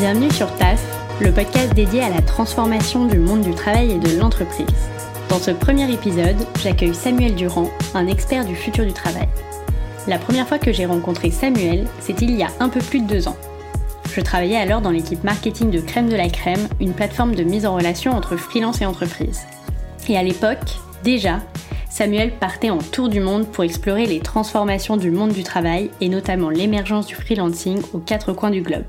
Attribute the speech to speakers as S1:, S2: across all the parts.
S1: Bienvenue sur TAF, le podcast dédié à la transformation du monde du travail et de l'entreprise. Dans ce premier épisode, j'accueille Samuel Durand, un expert du futur du travail. La première fois que j'ai rencontré Samuel, c'était il y a un peu plus de deux ans. Je travaillais alors dans l'équipe marketing de Crème de la Crème, une plateforme de mise en relation entre freelance et entreprise. Et à l'époque, déjà, Samuel partait en tour du monde pour explorer les transformations du monde du travail et notamment l'émergence du freelancing aux quatre coins du globe.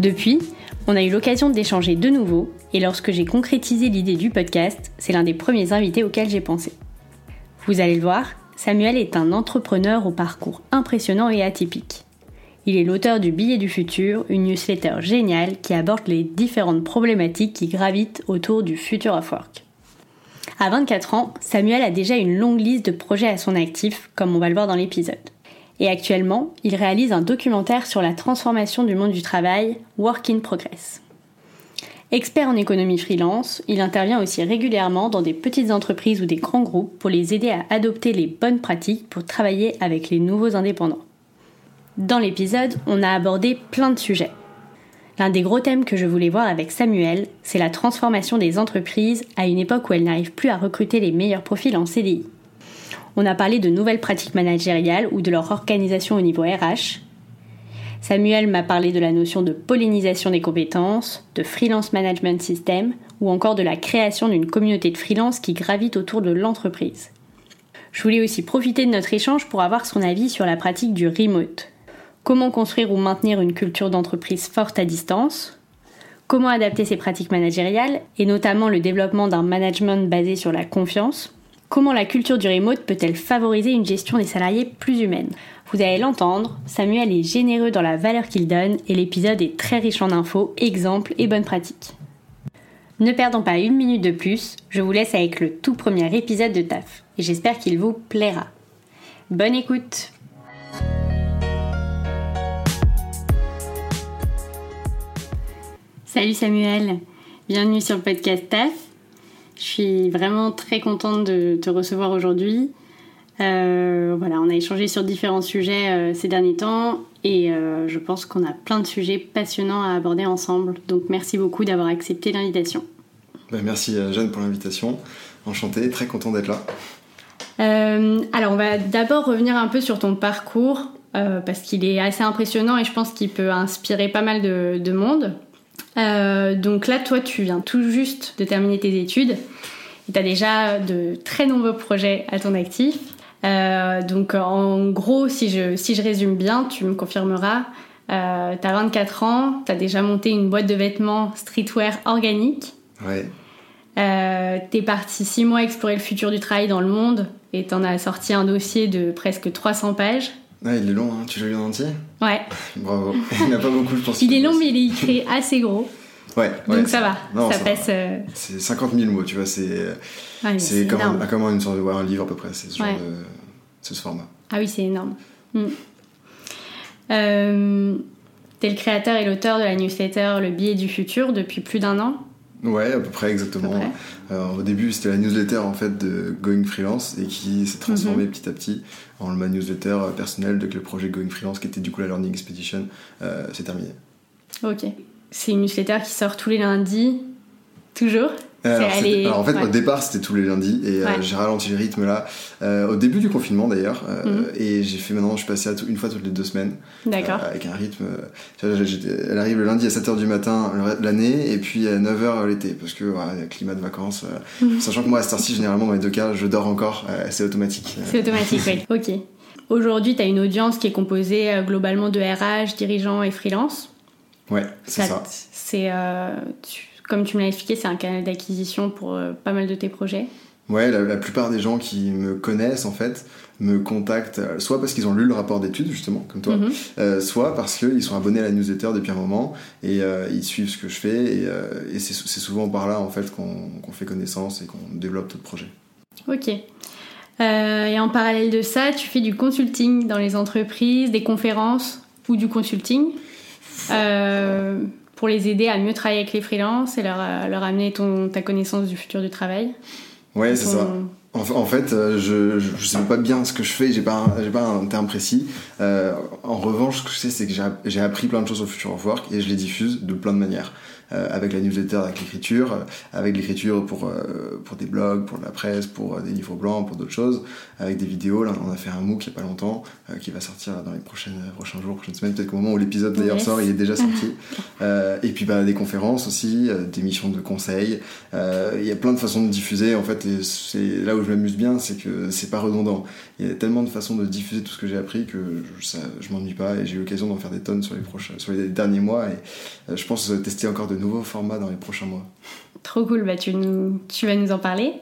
S1: Depuis, on a eu l'occasion d'échanger de nouveau et lorsque j'ai concrétisé l'idée du podcast, c'est l'un des premiers invités auxquels j'ai pensé. Vous allez le voir, Samuel est un entrepreneur au parcours impressionnant et atypique. Il est l'auteur du Billet du futur, une newsletter géniale qui aborde les différentes problématiques qui gravitent autour du futur of work. À 24 ans, Samuel a déjà une longue liste de projets à son actif, comme on va le voir dans l'épisode. Et actuellement, il réalise un documentaire sur la transformation du monde du travail, Work in Progress. Expert en économie freelance, il intervient aussi régulièrement dans des petites entreprises ou des grands groupes pour les aider à adopter les bonnes pratiques pour travailler avec les nouveaux indépendants. Dans l'épisode, on a abordé plein de sujets. L'un des gros thèmes que je voulais voir avec Samuel, c'est la transformation des entreprises à une époque où elles n'arrivent plus à recruter les meilleurs profils en CDI. On a parlé de nouvelles pratiques managériales ou de leur organisation au niveau RH. Samuel m'a parlé de la notion de pollinisation des compétences, de freelance management system ou encore de la création d'une communauté de freelance qui gravite autour de l'entreprise. Je voulais aussi profiter de notre échange pour avoir son avis sur la pratique du remote, comment construire ou maintenir une culture d'entreprise forte à distance, comment adapter ses pratiques managériales et notamment le développement d'un management basé sur la confiance, comment la culture du remote peut-elle favoriser une gestion des salariés plus humaine? Vous allez l'entendre, Samuel est généreux dans la valeur qu'il donne et l'épisode est très riche en infos, exemples et bonnes pratiques. Ne perdons pas une minute de plus, je vous laisse avec le tout premier épisode de TAF et j'espère qu'il vous plaira. Bonne écoute Salut Samuel, bienvenue sur le podcast TAF. Je suis vraiment très contente de te recevoir aujourd'hui. Euh, voilà, on a échangé sur différents sujets euh, ces derniers temps et euh, je pense qu'on a plein de sujets passionnants à aborder ensemble. Donc merci beaucoup d'avoir accepté l'invitation.
S2: Ben, merci Jeanne pour l'invitation. Enchanté, très content d'être là.
S1: alors on va d'abord revenir un peu sur ton parcours parce qu'il est assez impressionnant et je pense qu'il peut inspirer pas mal de monde. Euh, donc là, toi, tu viens tout juste de terminer tes études tu as déjà de très nombreux projets à ton actif. Euh, donc en gros, si je, si je résume bien, tu me confirmeras, euh, tu as 24 ans, tu as déjà monté une boîte de vêtements streetwear organique.
S2: Ouais.
S1: Euh, t'es parti 6 mois explorer le futur du travail dans le monde et t'en as sorti un dossier de presque 300 pages.
S2: Ah, il est long, hein. tu l'as lu en entier?
S1: Ouais.
S2: Bravo. Il n'y a pas beaucoup, je pense.
S1: Il est long, mais il est écrit assez gros.
S2: Ouais,
S1: Donc ça va, ça, passe. Euh,
S2: c'est 50 000 mots, tu vois, c'est c'est comme, un, une sorte de un livre à peu près, c'est ce format.
S1: Ah oui, c'est énorme. Mm. Euh, T'es le créateur et l'auteur de la newsletter Le billet du futur depuis plus d'un an.
S2: Ouais, à peu près exactement. au début, c'était la newsletter en fait de Going Freelance et qui s'est transformée mhm. petit à petit en ma newsletter personnelle de le projet Going Freelance qui était du coup la Learning Expedition. Euh, c'est terminé.
S1: Ok. C'est une newsletter qui sort tous les lundis, toujours?
S2: Alors, en fait, au départ, c'était tous les lundis et euh, j'ai ralenti le rythme là. Euh, au début du confinement d'ailleurs. Euh, mhm. Et j'ai fait maintenant, je suis passé à une fois toutes les deux semaines.
S1: D'accord.
S2: avec un rythme. elle arrive le lundi à 7h du matin l'année et puis à 9h l'été parce que voilà, climat de vacances. Mhm. Sachant que moi, à cette heure-ci, généralement, dans les deux cas, je dors encore. c'est automatique.
S1: C'est automatique, oui. Ok. Aujourd'hui, tu as une audience qui est composée globalement de RH, dirigeants et freelance?
S2: Ouais, c'est ça.
S1: C'est comme tu me l'as expliqué, c'est un canal d'acquisition pour euh, pas mal de tes projets.
S2: Ouais, la, plupart des gens qui me connaissent en fait me contactent euh, soit parce qu'ils ont lu le rapport d'études justement comme toi, mhm. euh, soit parce qu'ils sont abonnés à la newsletter depuis un moment et ils suivent ce que je fais et, c'est souvent par là en fait qu'on fait connaissance et qu'on développe d'autres projets.
S1: Ok. et en parallèle de ça, tu fais du consulting dans les entreprises, des conférences ou du consulting? Pour les aider à mieux travailler avec les freelances et leur, leur amener ton, ta connaissance du futur du travail.
S2: Ouais, c'est ça. en, fait, euh, je, je, sais pas bien ce que je fais, j'ai pas, j'ai pas un terme précis. Euh, en revanche, ce que je sais, c'est que j'ai appris plein de choses au Future of Work et je les diffuse de plein de manières. Euh, avec la newsletter, avec l'écriture, euh, avec l'écriture pour, euh, pour des blogs, pour la presse, pour des livres blancs, pour d'autres choses, avec des vidéos. Là, on a fait un MOOC il n'y a pas longtemps qui va sortir dans les prochaines, prochains jours, prochaines semaines, peut-être qu'au moment où l'épisode d'ailleurs sort, il est déjà sorti. et puis bah, des conférences aussi, des missions de conseil. Il y a plein de façons de diffuser en fait, et c'est là où je m'amuse bien, c'est que c'est pas redondant. Il y a tellement de façons de diffuser tout ce que j'ai appris que je, je m'ennuie pas et j'ai eu l'occasion d'en faire des tonnes sur les, prochains, sur les derniers mois et je pense tester encore de nouveaux formats dans les prochains mois.
S1: Trop cool, bah, tu, tu vas nous en parler.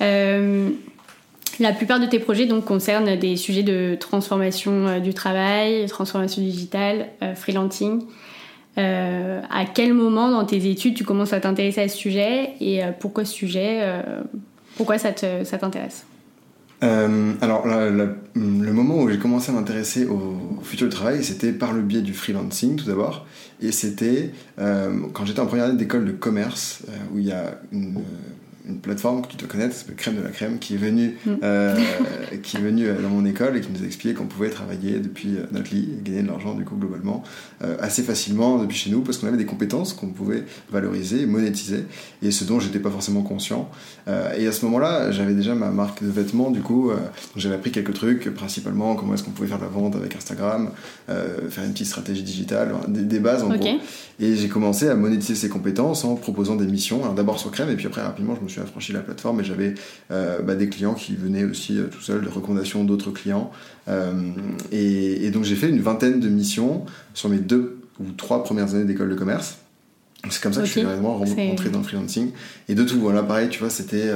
S1: Euh, la plupart de tes projets donc, concernent des sujets de transformation euh, du travail, transformation digitale, euh, freelancing. à quel moment dans tes études tu commences à t'intéresser à ce sujet et pourquoi ce sujet Pourquoi ça t'intéresse?
S2: Alors, le moment où j'ai commencé à m'intéresser au futur du travail, c'était par le biais du freelancing tout d'abord. Et c'était euh, quand j'étais en première année d'école de commerce, euh, où il y a une, une plateforme que tu dois connaître, s'appelle Crème de la Crème, qui est venue, mm. euh, qui est venue dans mon école et qui nous a expliqué qu'on pouvait travailler depuis notre lit et gagner de l'argent, du coup, globalement, assez facilement depuis chez nous, parce qu'on avait des compétences qu'on pouvait valoriser, monétiser, et ce dont j'étais pas forcément conscient. et à ce moment-là, j'avais déjà ma marque de vêtements, du coup, j'avais appris quelques trucs, principalement comment est-ce qu'on pouvait faire de la vente avec Instagram, faire une petite stratégie digitale, des, bases en gros. Et j'ai commencé à monétiser ces compétences en proposant des missions, d'abord sur Crème, et puis après rapidement je me suis affranchi de la plateforme et j'avais euh, bah, des clients qui venaient aussi euh, tout seuls, de recommandations d'autres clients. Euh, et, donc j'ai fait une vingtaine de missions sur mes deux ou trois premières années d'école de commerce. C'est comme ça que je suis vraiment rentré dans le freelancing. Et de tout, voilà, pareil, tu vois, c'était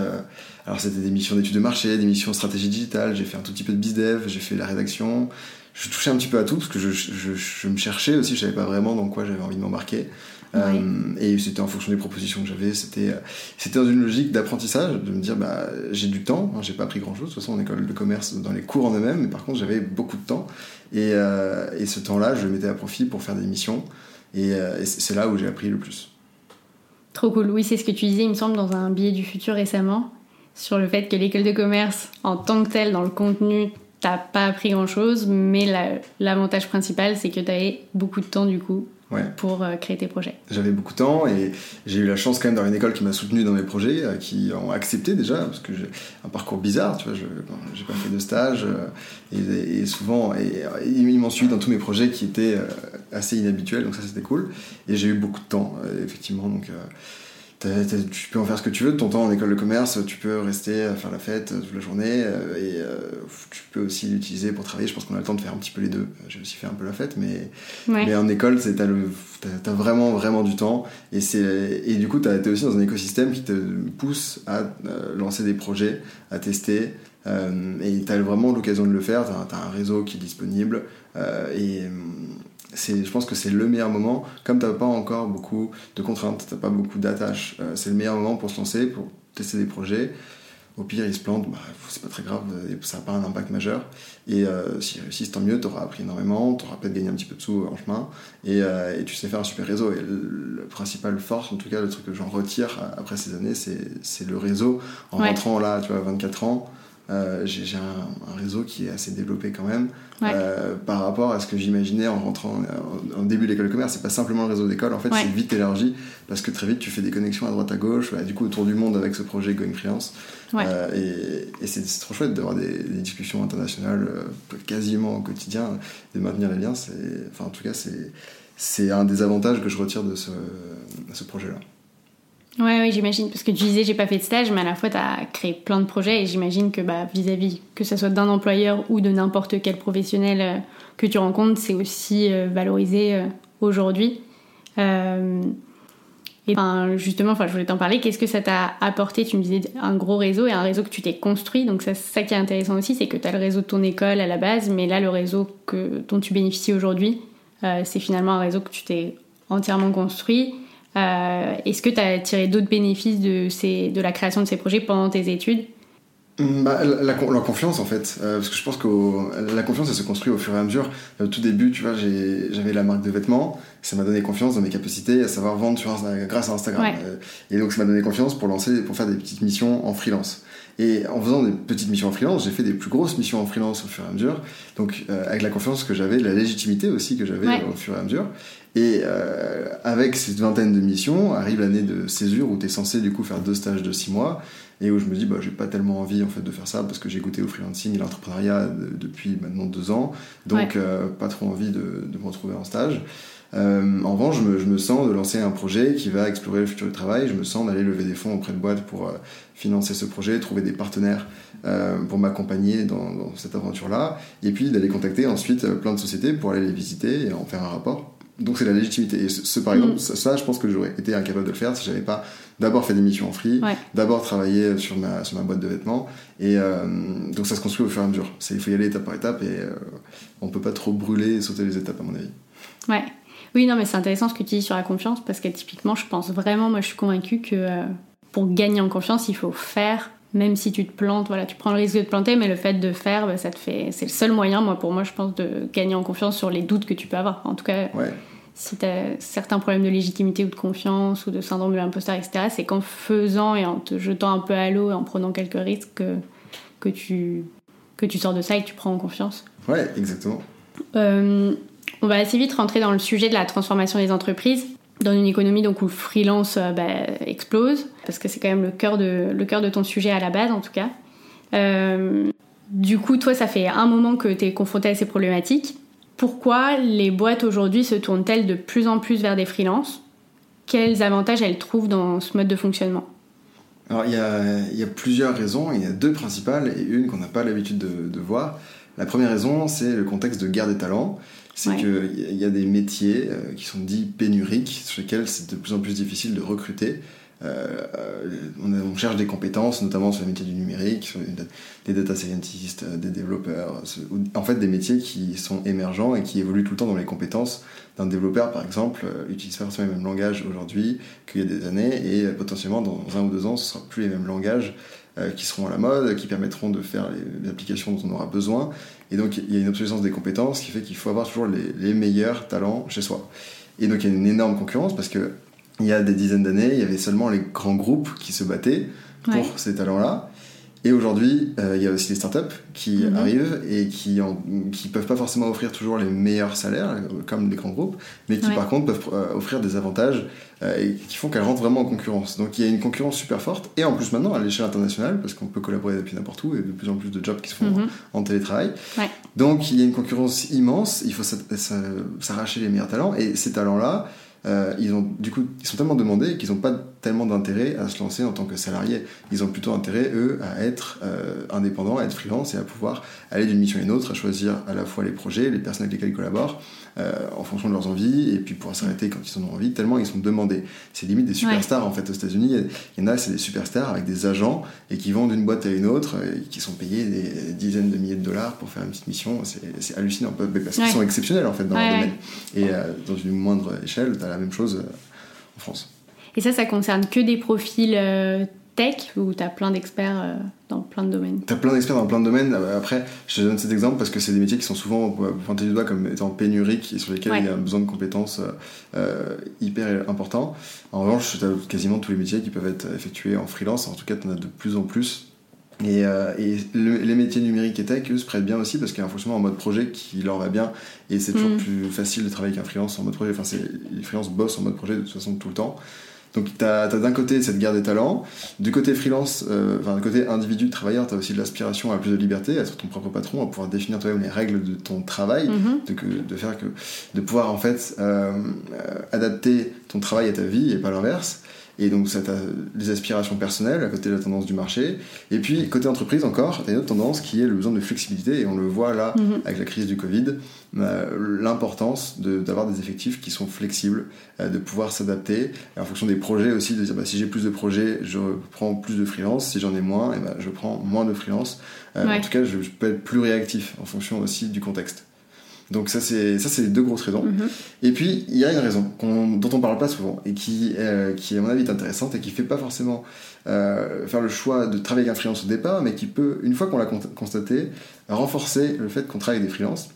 S2: alors c'était des missions d'études de marché, des missions de stratégie digitale, j'ai fait un tout petit peu de bizdev, j'ai fait la rédaction, je touchais un petit peu à tout parce que je, je, je me cherchais aussi, je savais pas vraiment dans quoi j'avais envie de m'embarquer. Euh, et c'était en fonction des propositions que j'avais. C'était, c'était dans une logique d'apprentissage, de me dire, bah, j'ai du temps, hein, j'ai pas appris grand chose, de toute façon en école de commerce, dans les cours en eux-mêmes, mais par contre j'avais beaucoup de temps. Et, euh, et ce temps-là, je le mettais à profit pour faire des missions. Et, euh, c'est là où j'ai appris le plus.
S1: Trop cool. Oui, c'est ce que tu disais, il me semble, dans un billet du futur récemment, sur le fait que l'école de commerce, en tant que telle, dans le contenu, t'as pas appris grand chose, mais l'avantage principal, c'est que tu avais beaucoup de temps du coup pour euh, créer tes projets.
S2: J'avais beaucoup de temps et j'ai eu la chance quand même d'avoir une école qui m'a soutenu dans mes projets, euh, qui ont accepté déjà, parce que j'ai un parcours bizarre, tu vois, j'ai pas fait de stage euh, et, souvent, et, ils m'ont suivi dans tous mes projets qui étaient assez inhabituels, donc ça c'était cool. Et j'ai eu beaucoup de temps, effectivement, donc tu peux en faire ce que tu veux de ton temps en école de commerce, tu peux rester à faire la fête toute la journée euh, et euh, tu peux aussi l'utiliser pour travailler. Je pense qu'on a le temps de faire un petit peu les deux. J'ai aussi fait un peu la fête, mais, mais en école, tu as, vraiment, vraiment du temps. Et, et du coup, tu es aussi dans un écosystème qui te pousse à euh, lancer des projets, à tester. et tu as vraiment l'occasion de le faire. Tu as, as, un réseau qui est disponible. et je pense que c'est le meilleur moment. Comme tu n'as pas encore beaucoup de contraintes, tu n'as pas beaucoup d'attaches, euh, c'est le meilleur moment pour se lancer, pour tester des projets. Au pire, ils se plantent, bah, c'est pas très grave, ça n'a pas un impact majeur. Et euh, s'ils réussissent, tant mieux, tu auras appris énormément, tu auras peut-être gagné un petit peu de sous en chemin, et, euh, et, tu sais faire un super réseau. Et le, principal force, en tout cas, le truc que j'en retire après ces années, c'est le réseau. En rentrant là, tu vois, 24 ans, euh, j'ai un, un, réseau qui est assez développé quand même euh, par rapport à ce que j'imaginais en rentrant en, début de l'école de commerce. C'est pas simplement le réseau d'école, en fait, c'est vite élargi parce que très vite tu fais des connexions à droite à gauche, du coup autour du monde avec ce projet Going Freelance. Euh, et, et c'est trop chouette d'avoir des, des, discussions internationales quasiment au quotidien, de maintenir les liens. Enfin, en tout cas, c'est un des avantages que je retire de ce, de ce projet-là.
S1: Ouais, oui, j'imagine. Parce que tu disais, j'ai pas fait de stage, mais à la fois, tu as créé plein de projets et j'imagine que bah, vis-à-vis, que ce soit d'un employeur ou de n'importe quel professionnel euh, que tu rencontres, c'est aussi euh, valorisé euh, aujourd'hui. et ben, justement, je voulais t'en parler. Qu'est-ce que ça t'a apporté? Tu me disais un gros réseau et un réseau que tu t'es construit. Donc, ça, qui est intéressant aussi, c'est que tu as le réseau de ton école à la base, mais là, le réseau dont tu bénéficies aujourd'hui, c'est finalement un réseau que tu t'es entièrement construit est-ce que tu as tiré d'autres bénéfices de, ces, de la création de ces projets pendant tes études?
S2: Mm, bah, la, confiance en fait, euh, parce que je pense que la confiance elle se construit au fur et à mesure. Au tout début, tu vois, j'avais la marque de vêtements, ça m'a donné confiance dans mes capacités à savoir vendre sur grâce à Instagram. Euh, et donc ça m'a donné confiance pour lancer, pour faire des petites missions en freelance. Et en faisant des petites missions en freelance, j'ai fait des plus grosses missions en freelance au fur et à mesure. Donc euh, avec la confiance que j'avais, la légitimité aussi que j'avais au fur et à mesure. Et euh, avec cette vingtaine de missions, arrive l'année de césure où tu es censé du coup faire deux stages de six mois et où je me dis bah j'ai pas tellement envie en fait de faire ça parce que j'ai goûté au freelancing et l'entrepreneuriat depuis maintenant deux ans. Donc euh, pas trop envie de, de, me retrouver en stage. Euh, en revanche je me, je me, sens de lancer un projet qui va explorer le futur du travail. Je me sens d'aller lever des fonds auprès de boîtes pour euh, financer ce projet trouver des partenaires euh, pour m'accompagner dans, dans, cette aventure là et puis d'aller contacter ensuite plein de sociétés pour aller les visiter et en faire un rapport donc c'est la légitimité. Et ce, par exemple, mm. ça, je pense que j'aurais été incapable de le faire si j'avais pas d'abord fait des missions en free, d'abord travaillé sur ma, sur ma boîte de vêtements. Et euh, donc ça se construit au fur et à mesure. Il faut y aller étape par étape et euh, on peut pas trop brûler et sauter les étapes à mon avis.
S1: Ouais. Oui, non, mais c'est intéressant ce que tu dis sur la confiance parce que typiquement, je pense vraiment, moi je suis convaincue que euh, pour gagner en confiance, il faut faire même si tu te plantes, voilà, tu prends le risque de te planter, mais le fait de faire, bah, ça te fait, c'est le seul moyen, moi, pour moi, je pense, de gagner en confiance sur les doutes que tu peux avoir. En tout cas, si tu as certains problèmes de légitimité ou de confiance ou de syndrome de l'imposteur, etc., c'est qu'en faisant et en te jetant un peu à l'eau et en prenant quelques risques que, que, tu, que tu sors de ça et que tu prends en confiance.
S2: Ouais, exactement.
S1: Euh, on va assez vite rentrer dans le sujet de la transformation des entreprises dans une économie donc où le freelance euh, bah, explose, parce que c'est quand même le cœur, de, le cœur de ton sujet à la base en tout cas. Euh, du coup, toi, ça fait un moment que tu es confronté à ces problématiques. Pourquoi les boîtes aujourd'hui se tournent-elles de plus en plus vers des freelances? Quels avantages elles trouvent dans ce mode de fonctionnement?
S2: Alors, il y a, y a, plusieurs raisons. Il y a deux principales et une qu'on n'a pas l'habitude de, de voir. La première raison, c'est le contexte de guerre des talents c'est qu'il y a des métiers euh, qui sont dits pénuriques, sur lesquels c'est de plus en plus difficile de recruter. Euh, on, cherche des compétences, notamment sur les métiers du numérique, sur des data scientists, euh, des développeurs, en fait des métiers qui sont émergents et qui évoluent tout le temps dans les compétences d'un développeur, par exemple, utilise pas forcément les mêmes langages aujourd'hui qu'il y a des années, et potentiellement dans un ou deux ans, ce ne sera plus les mêmes langages qui seront à la mode, qui permettront de faire les applications dont on aura besoin. Et donc, il y a une obsolescence des compétences qui fait qu'il faut avoir toujours les, les, meilleurs talents chez soi. Et donc, il y a une énorme concurrence parce que il y a des dizaines d'années, il y avait seulement les grands groupes qui se battaient pour ces talents-là. Et aujourd'hui, euh, il y a aussi des startups qui mhm. arrivent et qui ne qui peuvent pas forcément offrir toujours les meilleurs salaires, euh, comme les grands groupes, mais qui par contre peuvent euh, offrir des avantages et qui font qu'elles rentrent vraiment en concurrence. Donc il y a une concurrence super forte, et en plus maintenant à l'échelle internationale, parce qu'on peut collaborer depuis n'importe où, et de plus en plus de jobs qui se font mhm. en télétravail. Donc il y a une concurrence immense, il faut s'arracher les meilleurs talents, et ces talents-là, ils ont du coup ils sont tellement demandés qu'ils n'ont pas tellement d'intérêt à se lancer en tant que salarié. Ils ont plutôt intérêt eux à être euh, indépendants, à être freelance et à pouvoir aller d'une mission à une autre, à choisir à la fois les projets, les personnes avec lesquelles ils collaborent, euh, en fonction de leurs envies et puis pouvoir s'arrêter quand ils en ont envie. Tellement ils sont demandés. C'est limite des superstars en fait aux États-Unis. Il y en a c'est des superstars avec des agents et qui vont d'une boîte à une autre et qui sont payés des dizaines de milliers de dollars pour faire une petite mission. C'est hallucinant parce qu'ils sont exceptionnels en fait dans leur domaine. Et dans une moindre échelle, tu la même chose euh, en France.
S1: Et ça, ça concerne que des profils euh, tech ou tu as plein d'experts euh, dans plein de domaines
S2: Tu as plein d'experts dans plein de domaines. Après, je te donne cet exemple parce que c'est des métiers qui sont souvent pointés du doigt comme étant pénuriques et sur lesquels il y a un besoin de compétences hyper important. En revanche, tu as quasiment tous les métiers qui peuvent être effectués en freelance. En tout cas, tu en as de plus en plus et, euh, et les métiers numériques et tech, eux, se prêtent bien aussi parce qu'il y a un fonctionnement en mode projet qui leur va bien et c'est toujours mm. plus facile de travailler qu'un freelance en mode projet. Enfin, les freelances bossent en mode projet de toute façon tout le temps. Donc, tu as, d'un côté cette guerre des talents, du côté freelance, euh, enfin, du côté individu, travailleur, tu as aussi de l'aspiration à plus de liberté, à être ton propre patron, à pouvoir définir toi-même les règles de ton travail, mm-hmm. de, que, de, faire que, de pouvoir en fait euh, adapter ton travail à ta vie et pas l'inverse. Et donc, ça, as des aspirations personnelles à côté de la tendance du marché. Et puis, côté entreprise encore, tu as une autre tendance qui est le besoin de flexibilité. Et on le voit là, mhm. avec la crise du Covid, euh, l'importance d'avoir des effectifs qui sont flexibles, euh, de pouvoir s'adapter. En fonction des projets aussi, de dire bah, si j'ai plus de projets, je prends plus de freelance. Si j'en ai moins, et eh ben, je prends moins de freelance. Euh, en tout cas, je peux être plus réactif en fonction aussi du contexte. Donc ça c'est ça c'est les deux grosses raisons. Mhm. Et puis il y a une raison dont on parle pas souvent et qui euh, qui à mon avis est intéressante et qui fait pas forcément euh, faire le choix de travailler avec un freelance au départ, mais qui peut une fois qu'on l'a constaté renforcer le fait qu'on travaille avec des freelances.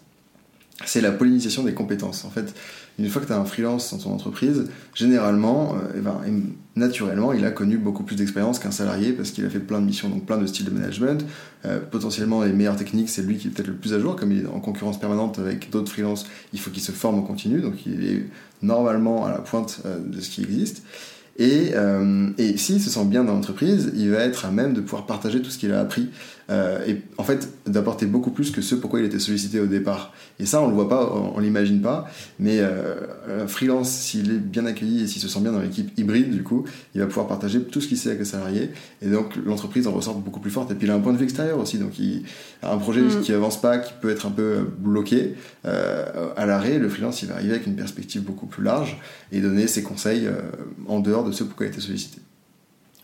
S2: c'est la pollinisation des compétences. En fait, une fois que tu as un freelance dans ton entreprise, généralement, euh, eh ben, naturellement, il a connu beaucoup plus d'expérience qu'un salarié parce qu'il a fait plein de missions, donc plein de styles de management. Euh, potentiellement, les meilleures techniques, c'est lui qui est peut-être le plus à jour. Comme il est en concurrence permanente avec d'autres freelances, il faut qu'il se forme en continu, donc il est normalement à la pointe euh, de ce qui existe. Et, et s'il se sent bien dans l'entreprise, il va être à même de pouvoir partager tout ce qu'il a appris euh, et en fait d'apporter beaucoup plus que ce pourquoi il était sollicité au départ. Et ça, on le voit pas, on, l'imagine pas, mais euh, un freelance, s'il est bien accueilli et s'il se sent bien dans l'équipe hybride, du coup, il va pouvoir partager tout ce qu'il sait avec les salariés, et donc l'entreprise en ressort beaucoup plus forte. Et puis il a un point de vue extérieur aussi, donc il a un projet mm. qui avance pas, qui peut être un peu bloqué euh, à l'arrêt, le freelance il va arriver avec une perspective beaucoup plus large et donner ses conseils en dehors de ce pourquoi il été sollicité.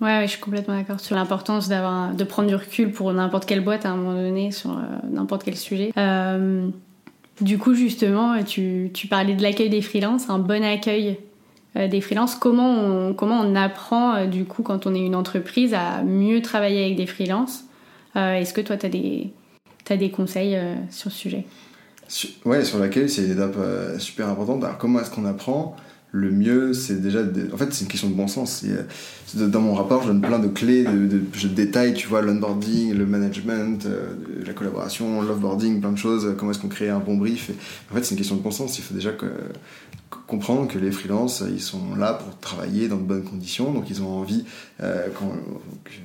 S1: Ouais, je suis complètement d'accord sur l'importance d'avoir de prendre du recul pour n'importe quelle boîte à un moment donné sur euh, n'importe quel sujet. Euh, du coup, justement, tu, tu parlais de l'accueil des freelances, un bon accueil euh, des freelances. Comment on, comment on apprend, du coup, quand on est une entreprise, à mieux travailler avec des freelances? Est-ce que toi, tu as des, des conseils sur ce sujet?
S2: Ouais, sur l'accueil, c'est une étape super importante. Alors, comment est-ce qu'on apprend? Le mieux, c'est déjà. En fait, c'est une question de bon sens. Dans mon rapport, je donne plein de clés, de, je détaille, tu vois, l'onboarding, le management, euh, la collaboration, l'offboarding, plein de choses. Comment est-ce qu'on crée un bon brief En fait, c'est une question de bon sens. Il faut déjà comprendre que les freelances, ils sont là pour travailler dans de bonnes conditions. Donc, ils ont envie euh,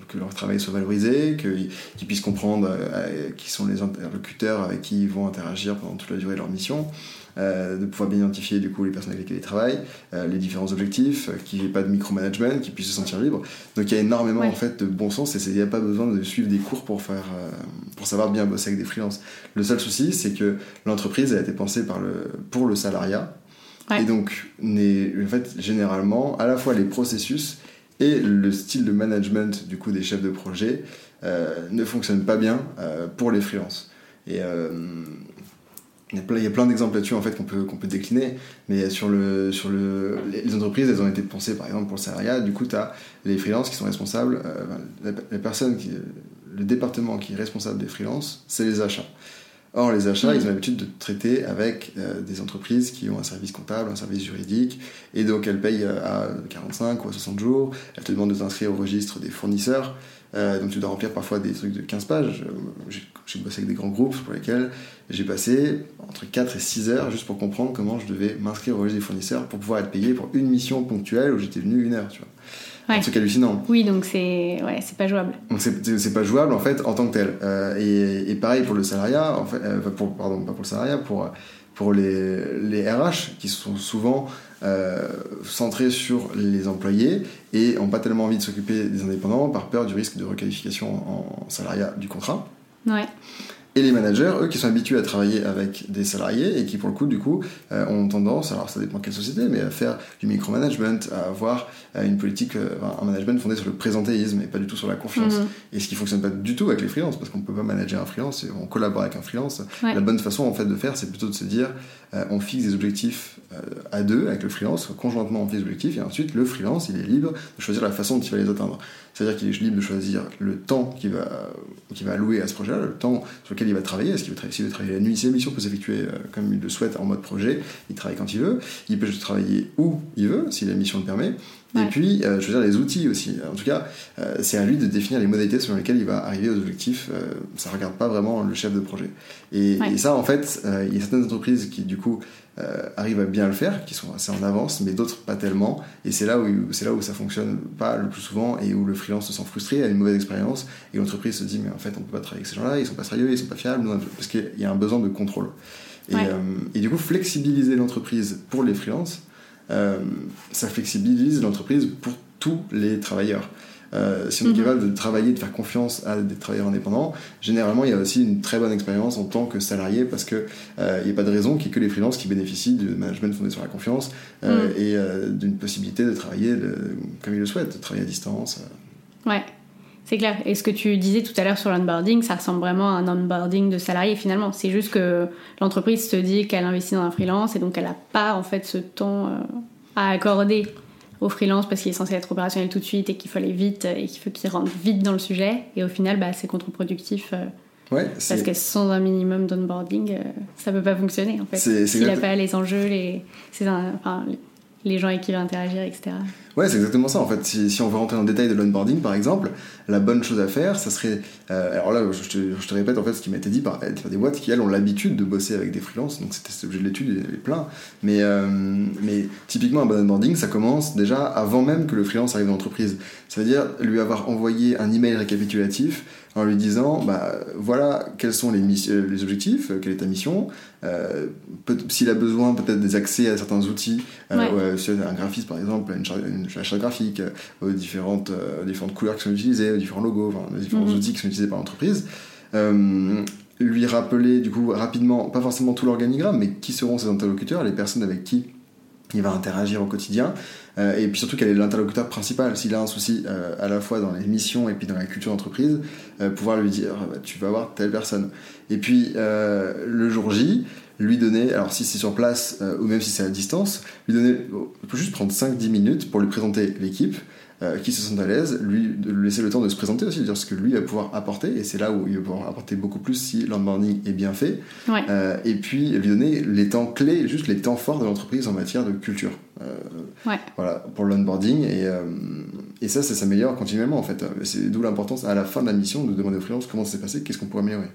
S2: que, leur travail soit valorisé, qu'ils puissent comprendre euh, qui sont les interlocuteurs avec qui ils vont interagir pendant toute la durée de leur mission. Euh, de pouvoir bien identifier du coup les personnes avec lesquelles ils travaillent, euh, les différents objectifs, euh, qu'il n'y ait pas de micromanagement, qu'ils puissent se sentir libres. Donc il y a énormément en fait de bon sens et il n'y a pas besoin de suivre des cours pour faire, pour savoir bien bosser avec des freelances. Le seul souci, c'est que l'entreprise a été pensée par le, pour le salariat. Et donc, en fait, généralement, à la fois les processus et le style de management du coup des chefs de projet ne fonctionnent pas bien pour les freelances. Et il y a plein, d'exemples là-dessus en fait qu'on peut, qu'on peut décliner, mais sur, le, sur le, les entreprises, elles ont été pensées par exemple pour le salariat, du coup tu as les freelances qui sont responsables, euh, la, qui, le département qui est responsable des freelances, c'est les achats. Or, les achats, ils ont l'habitude de traiter avec euh, des entreprises qui ont un service comptable, un service juridique, et donc elles payent euh, à 45 ou à 60 jours, elles te demandent de t'inscrire au registre des fournisseurs, donc tu dois remplir parfois des trucs de 15 pages. J'ai bossé avec des grands groupes pour lesquels j'ai passé entre 4 et 6 heures juste pour comprendre comment je devais m'inscrire au registre des fournisseurs pour pouvoir être payé pour une mission ponctuelle où j'étais venu une heure, tu vois. Ouais. Un truc hallucinant.
S1: Oui, donc c'est ouais, c'est pas jouable.
S2: Donc c'est pas jouable en fait en tant que tel. Euh, et, et, pareil pour le salariat, en fait, euh, pour, pardon, pas pour le salariat, pour, pour les, les RH qui sont souvent euh, centrés sur les employés et ont pas tellement envie de s'occuper des indépendants par peur du risque de requalification en salariat du contrat.
S1: Ouais.
S2: Et les managers, eux, qui sont habitués à travailler avec des salariés et qui, pour le coup, du coup, euh, ont tendance, alors ça dépend quelle société, mais à faire du micromanagement, à avoir euh, une politique, euh, un management fondé sur le présentéisme et pas du tout sur la confiance. Mhm. Et ce qui fonctionne pas du tout avec les freelances, parce qu'on peut pas manager un freelance, on collabore avec un freelance. La bonne façon, en fait, de faire, c'est plutôt de se dire, on fixe des objectifs à deux avec le freelance, conjointement on fixe des objectifs, et ensuite le freelance, il est libre de choisir la façon dont il va les atteindre. C'est-à-dire qu'il est libre de choisir le temps qu'il va, qu'il va allouer à ce projet-là, le temps sur lequel il va travailler. Est-ce qu'il veut, travailler, travailler la nuit Si l'émission peut s'effectuer euh, comme il le souhaite en mode projet, il travaille quand il veut. Il peut travailler où il veut, si la mission le permet. Et puis, euh, je veux dire, les outils aussi. En tout cas, euh, c'est à lui de définir les modalités selon lesquelles il va arriver aux objectifs. ça ne regarde pas vraiment le chef de projet. Et, et ça, en fait, il y a certaines entreprises qui, du coup, euh, arrivent à bien le faire, qui sont assez en avance, mais d'autres pas tellement. Et c'est là où c'est là où ça fonctionne pas le plus souvent et où le freelance se sent frustré, a une mauvaise expérience et l'entreprise se dit mais en fait on peut pas travailler avec ces gens-là, ils sont pas sérieux, ils sont pas fiables, parce qu'il y a un besoin de contrôle. Et, euh, et du coup flexibiliser l'entreprise pour les freelances, euh, ça flexibilise l'entreprise pour tous les travailleurs. Euh, si on est capable de travailler, de faire confiance à des travailleurs indépendants, généralement il y a aussi une très bonne expérience en tant que salarié parce qu'il euh, n'y a pas de raison qu'il n'y ait que les freelances qui bénéficient du management fondé sur la confiance euh, mhm. et d'une possibilité de travailler comme ils le souhaitent, de travailler à distance.
S1: Ouais. C'est clair. Et ce que tu disais tout à l'heure sur l'onboarding, ça ressemble vraiment à un onboarding de salarié finalement. C'est juste que l'entreprise se dit qu'elle investit dans un freelance et donc elle n'a pas en fait ce temps à accorder au freelance parce qu'il est censé être opérationnel tout de suite et qu'il faut aller vite et qu'il faut qu'il rentre vite dans le sujet. Et au final, bah, c'est contre-productif euh,
S2: Ouais,
S1: Parce que sans un minimum d'onboarding, ça peut pas fonctionner en fait. S'il n'a pas les enjeux, les, enfin, les gens avec qui il va interagir, etc.
S2: Ouais, c'est exactement ça. En fait, si, on veut rentrer dans le détail de l'onboarding, par exemple, la bonne chose à faire, ça serait. Euh, alors là, je te, répète en fait ce qui m'a été dit par, des boîtes qui, elles, ont l'habitude de bosser avec des freelances. Donc, c'était cet objet de l'étude, il y avait plein. Mais, euh, mais typiquement, un bon onboarding, ça commence déjà avant même que le freelance arrive dans l'entreprise. Ça veut dire lui avoir envoyé un email récapitulatif en lui disant bah, voilà quels sont les, les objectifs, quelle est ta mission, euh, s'il a besoin peut-être des accès à certains outils, euh, un graphiste par exemple, une, une, charte graphique, euh, aux différentes, différentes couleurs qui sont utilisées, aux différents logos, enfin, aux différents mhm. outils qui sont utilisés par l'entreprise. lui rappeler du coup rapidement, pas forcément tout l'organigramme, mais qui seront ses interlocuteurs, les personnes avec qui il va interagir au quotidien, euh, et puis surtout quel est l'interlocuteur principal. S'il a un souci euh, à la fois dans les missions et puis dans la culture d'entreprise, euh, pouvoir lui dire bah, tu vas voir telle personne. Et puis le jour J, lui donner, alors si c'est sur place ou même si c'est à distance, lui donner, il peut juste prendre 5-10 minutes pour lui présenter l'équipe, euh, qui se sentent à l'aise, lui, de lui laisser le temps de se présenter aussi, de dire ce que lui va pouvoir apporter, et c'est là où il va pouvoir apporter beaucoup plus si l'onboarding est bien fait, euh, et puis lui donner les temps clés, juste les temps forts de l'entreprise en matière de culture. Euh, voilà, pour l'onboarding, et, et ça, ça s'améliore continuellement en fait. C'est d'où l'importance à la fin de la mission de demander au freelance comment ça s'est passé, qu'est-ce qu'on pourrait améliorer.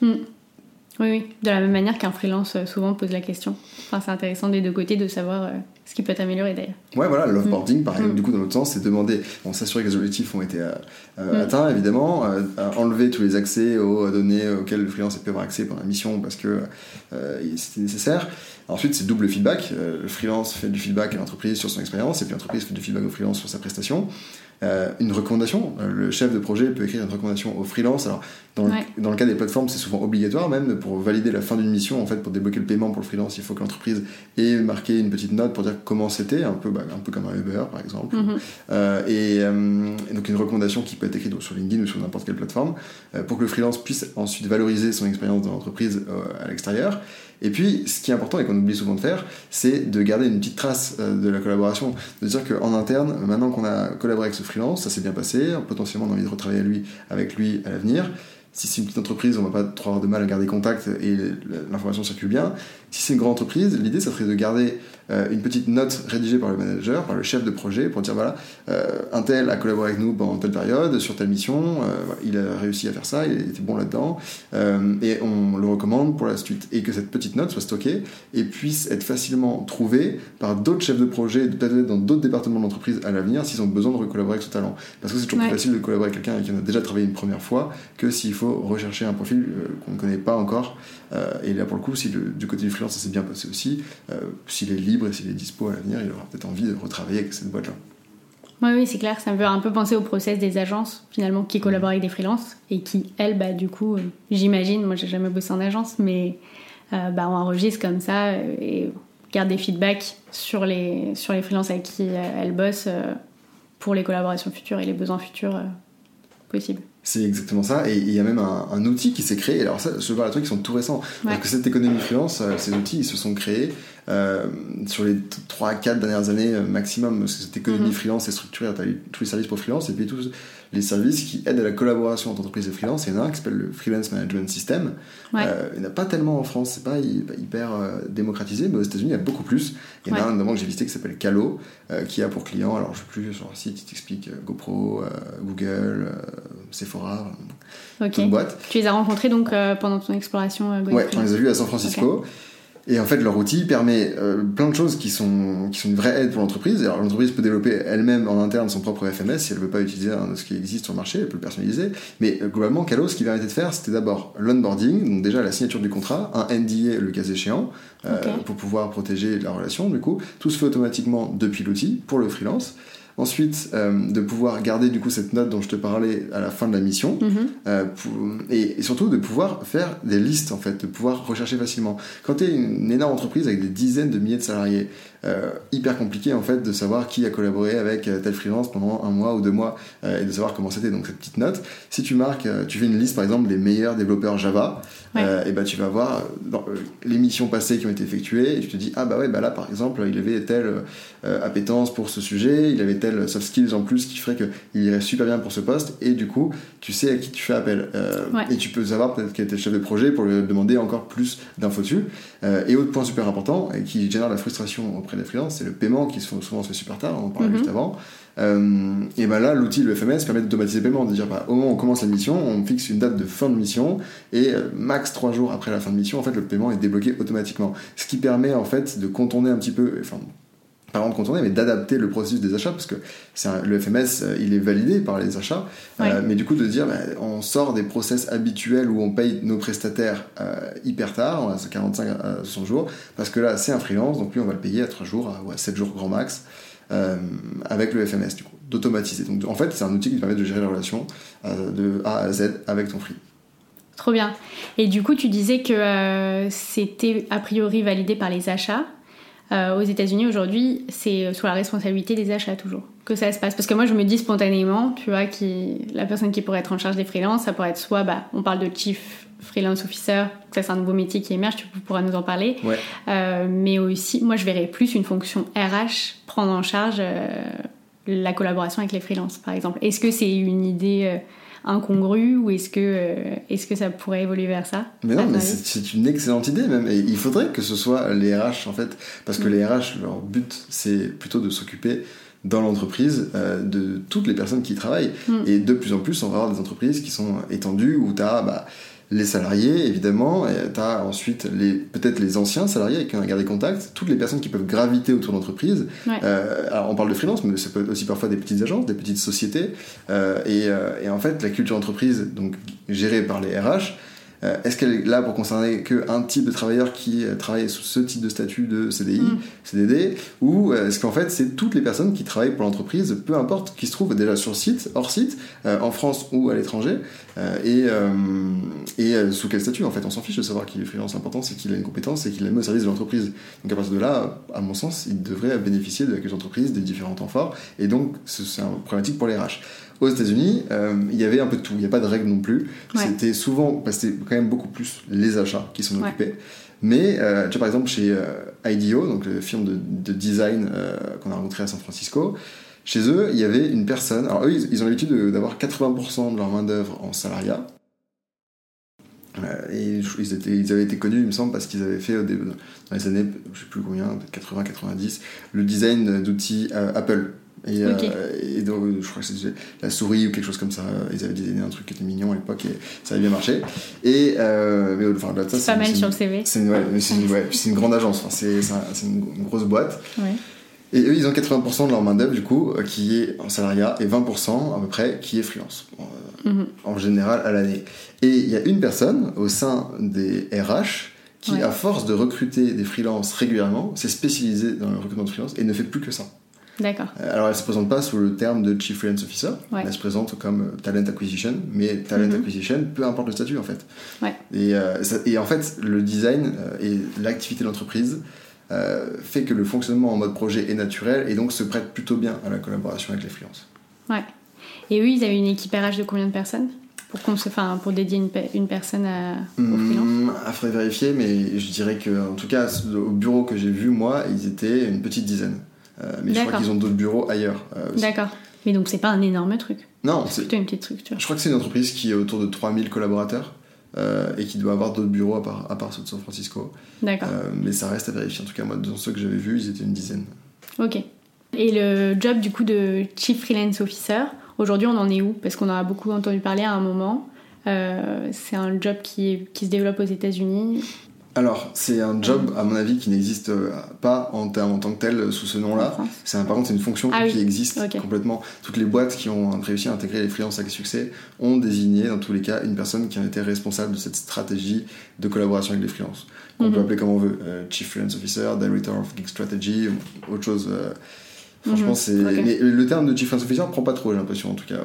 S1: Hmm. Oui, oui, de la même manière qu'un freelance souvent pose la question. Enfin, c'est intéressant des deux côtés de savoir ce qui peut être amélioré d'ailleurs.
S2: Ouais, voilà, l'offboarding, mm. pareil, mm. du coup, dans l'autre sens, c'est demander, on s'assurer que les objectifs ont été euh, euh, mm. atteints, évidemment, euh, enlever tous les accès aux données auxquelles le freelance peut avoir accès pendant la mission parce que c'était nécessaire. Ensuite, c'est double feedback. le freelance fait du feedback à l'entreprise sur son expérience et puis l'entreprise fait du feedback au freelance sur sa prestation. Une recommandation. Le chef de projet peut écrire une recommandation au freelance. Alors, dans, le, dans le cas des plateformes, c'est souvent obligatoire même pour valider la fin d'une mission. En fait, pour débloquer le paiement pour le freelance, il faut que l'entreprise ait marqué une petite note pour dire comment c'était, un peu, bah, un peu comme un Uber par exemple. Mhm. Euh, euh, et, donc une recommandation qui peut être écrite sur LinkedIn ou sur n'importe quelle plateforme euh, pour que le freelance puisse ensuite valoriser son expérience dans l'entreprise à l'extérieur. Et puis, ce qui est important et qu'on oublie souvent de faire, c'est de garder une petite trace de la collaboration. De dire qu'en interne, maintenant qu'on a collaboré avec ce freelance, ça s'est bien passé, potentiellement on a envie de retravailler avec lui à l'avenir si c'est une petite entreprise, on va pas trop avoir de mal à garder contact et l'information circule bien. Si c'est une grande entreprise, l'idée, ça serait de garder euh, une petite note rédigée par le manager, par le chef de projet, pour dire voilà, euh, un tel a collaboré avec nous pendant telle période, sur telle mission, euh, il a réussi à faire ça, il était bon là-dedans, et on le recommande pour la suite. Et que cette petite note soit stockée et puisse être facilement trouvée par d'autres chefs de projet, peut-être dans d'autres départements de l'entreprise à l'avenir, s'ils ont besoin de collaborer avec ce talent. Parce que c'est toujours plus facile de collaborer avec quelqu'un avec qui on a déjà travaillé une première fois que s'il faut rechercher un profil qu'on ne connaît pas encore. et là, pour le coup, si du côté du freelance, ça s'est bien passé aussi. Euh, s'il est libre et s'il est dispo à l'avenir, il aura peut-être envie de retravailler avec cette boîte-là.
S1: Oui, oui, c'est clair. Ça me fait un peu penser au process des agences, finalement, qui collaborent avec des freelances et qui, elles, bah, du coup, euh, j'imagine, moi j'ai jamais bossé en agence, mais euh, bah, on enregistre comme ça et garde des feedbacks sur les, sur les freelances avec qui elles bossent pour les collaborations futures et les besoins futurs possibles.
S2: C'est exactement ça. Et il y a même un, outil qui s'est créé. Alors ça, je parle de trucs qui sont tout récents. Parce que cette économie freelance, euh, ces outils, ils se sont créés euh, sur les 3-4 dernières années euh, maximum. Parce que cette économie mm-hmm. freelance est structurée. Tu as eu tous les services pour freelance et puis tous les services qui aident à la collaboration entre entreprises et freelance. Il y en a un qui s'appelle le Freelance Management System. Euh, il n'y en a pas tellement en France, c'est pas hyper euh, démocratisé, mais aux États-Unis, il y a beaucoup plus. Il y en a un notamment que j'ai visité qui s'appelle Calo, euh, qui a pour client, alors je ne sais plus sur leur site, il t'explique GoPro, Google, Sephora,
S1: okay. une boîte. Tu les as rencontrés donc pendant ton exploration
S2: Ouais, on les a vus à San Francisco. Et en fait, leur outil permet euh, plein de choses qui sont, qui sont une vraie aide pour l'entreprise. Alors, l'entreprise peut développer elle-même en interne son propre FMS si elle ne veut pas utiliser un de ce qui existe sur le marché, elle peut le personnaliser. Mais euh, globalement, Calo, ce qu'il permettait de faire, c'était d'abord l'onboarding, donc déjà la signature du contrat, un NDA le cas échéant, euh, pour pouvoir protéger la relation. Du coup, tout se fait automatiquement depuis l'outil pour le freelance. Ensuite, euh, de pouvoir garder du coup cette note dont je te parlais à la fin de la mission, mhm. euh, et, surtout de pouvoir faire des listes en fait, de pouvoir rechercher facilement. Quand tu es une énorme entreprise avec des dizaines de milliers de salariés, euh, hyper compliqué en fait de savoir qui a collaboré avec tel freelance pendant un mois ou deux mois et de savoir comment c'était. Donc cette petite note, si tu marques, tu fais une liste par exemple des meilleurs développeurs Java, et ben tu vas voir dans, les missions passées qui ont été effectuées et tu te dis ah bah ouais bah là par exemple il avait telle appétence pour ce sujet, il avait telle soft skills en plus qui ferait qu'il irait super bien pour ce poste, et du coup, tu sais à qui tu fais appel. Et tu peux savoir peut-être qu'il était chef de projet pour lui demander encore plus d'infos dessus. Et autre point super important, et qui génère la frustration auprès des freelances, c'est le paiement qui souvent se fait super tard, on en parlait mhm. juste avant. Euh, et ben là, l'outil, le FMS, permet d'automatiser le paiement, de dire bah, au moment où on commence la mission, on fixe une date de fin de mission, et euh, max 3 jours après la fin de mission, en fait, le paiement est débloqué automatiquement. Ce qui permet en fait de contourner un petit peu, enfin, pas de contourner, mais d'adapter le processus des achats, parce que le FMS, euh, il est validé par les achats, mais du coup de dire, bah, on sort des process habituels où on paye nos prestataires hyper tard, on a 45 à 60 jours, parce que là, c'est un freelance, donc lui, on va le payer à 3 jours, à 7 jours grand max. Euh, avec le FMS, du coup, d'automatiser. Donc en fait, c'est un outil qui permet de gérer la relation euh, de A à Z avec ton free.
S1: Trop bien. Et du coup, tu disais que euh, c'était a priori validé par les achats. Aux États-Unis aujourd'hui, c'est sous la responsabilité des achats toujours que ça se passe. Parce que moi, je me dis spontanément, tu vois, qui la personne qui pourrait être en charge des freelances, ça pourrait être soit, bah, on parle de chief freelance officer, ça c'est un nouveau métier qui émerge, tu pourras nous en parler. Euh, mais aussi, moi je verrais plus une fonction RH prendre en charge euh, la collaboration avec les freelances, par exemple. Est-ce que c'est une idée euh, incongrue ou est-ce que, est-ce que ça pourrait évoluer vers ça
S2: Mais non, mais c'est une excellente idée même. Et il faudrait que ce soit les RH en fait, parce que mm. les RH, leur but c'est plutôt de s'occuper dans l'entreprise de toutes les personnes qui y travaillent. Mm. Et de plus en plus, on va avoir des entreprises qui sont étendues où tu as bah, les salariés, évidemment, tu as ensuite les, peut-être les anciens salariés avec qui on a gardé contact, toutes les personnes qui peuvent graviter autour de l'entreprise. Euh, alors on parle de freelance, mais ça peut être aussi parfois des petites agences, des petites sociétés. Euh, et, euh, et, en fait, la culture d'entreprise, donc gérée par les RH, est-ce qu'elle est là pour concerner qu'un type de travailleur qui travaille sous ce type de statut de CDI, mm. CDD, ou est-ce qu'en fait c'est toutes les personnes qui travaillent pour l'entreprise, peu importe, qui se trouvent déjà sur site, hors site, en France ou à l'étranger, et, et sous quel statut en fait? On s'en fiche de savoir qu'il est freelance. L'important c'est qu'il a une compétence et qu'il est mis au service de l'entreprise. Donc à partir de là, à mon sens, il devrait bénéficier de la culture d'entreprise, des différents temps forts, et donc c'est un problématique pour les RH. Aux États-Unis, euh, il y avait un peu de tout. Il n'y a pas de règles non plus. C'était souvent, c'était quand même beaucoup plus les achats qui s'en occupaient. Mais, euh, tu vois, par exemple, chez euh, IDEO, donc le firme de, design qu'on a rencontré à San Francisco, chez eux, il y avait une personne. Alors, eux, ils, ont l'habitude d'avoir 80% de leur main-d'œuvre en salariat. et ils, étaient, ils, avaient été connus, il me semble, parce qu'ils avaient fait dans les années, je sais plus combien, 80-90, le design d'outils Apple. Et, euh, et, donc, je crois que c'était la souris ou quelque chose comme ça. Ils avaient designé un truc qui était mignon à l'époque et ça avait bien marché. Et, euh, mais
S1: enfin, ça, c'est pas mal sur le CV.
S2: C'est une, ouais, une, ouais, une, grande agence, enfin, c'est une, grosse boîte. Et eux, ils ont 80% de leur main-d'œuvre, du coup, euh, qui est en salariat et 20% à peu près qui est freelance, mhm. en général à l'année. Et il y a une personne au sein des RH qui, à force de recruter des freelances régulièrement, s'est spécialisée dans le recrutement de freelance et ne fait plus que ça.
S1: D'accord.
S2: Euh, alors, elle se présente pas sous le terme de Chief Freelance Officer, elle se présente comme euh, Talent Acquisition, mais Talent mhm. Acquisition, peu importe le statut en fait.
S1: Ouais.
S2: Et, euh, et, en fait, le design et l'activité de l'entreprise fait que le fonctionnement en mode projet est naturel et donc se prête plutôt bien à la collaboration avec les freelances.
S1: Ouais. Et eux, ils avaient une équipe RH de combien de personnes pour, enfin, pour dédier une, une personne à, au hmm, freelance
S2: Il faudrait vérifier, mais je dirais que, en tout cas, au bureau que j'ai vu, moi, ils étaient une petite dizaine. Euh, mais je crois qu'ils ont d'autres bureaux ailleurs.
S1: Euh, D'accord. Mais donc c'est pas un énorme truc.
S2: Non,
S1: c'est plutôt une petite structure.
S2: Je crois que c'est une entreprise qui est autour de 3000 collaborateurs. Euh, et qui doit avoir d'autres bureaux à part, à part ceux de San Francisco.
S1: D'accord.
S2: mais ça reste à vérifier. En tout cas, moi, dans ceux que j'avais vus, ils étaient une dizaine.
S1: Ok. Et le job du coup de Chief Freelance Officer, aujourd'hui on en est où? Parce qu'on en a beaucoup entendu parler à un moment. c'est un job qui, qui se développe aux États-Unis
S2: alors, c'est un job, à mon avis, qui n'existe euh, pas en, en, tant que tel euh, sous ce nom-là. C'est par contre, c'est une fonction ah qui existe complètement. Toutes les boîtes qui ont réussi à intégrer les freelances avec succès ont désigné, dans tous les cas, une personne qui en était responsable de cette stratégie de collaboration avec les freelances. On peut mhm. appeler comme on veut, euh, Chief Freelance Officer, Director of Geek Strategy, autre chose. Franchement, mhm. c'est. Mais le terme de Chief Officer prend pas trop, j'ai l'impression, en tout cas.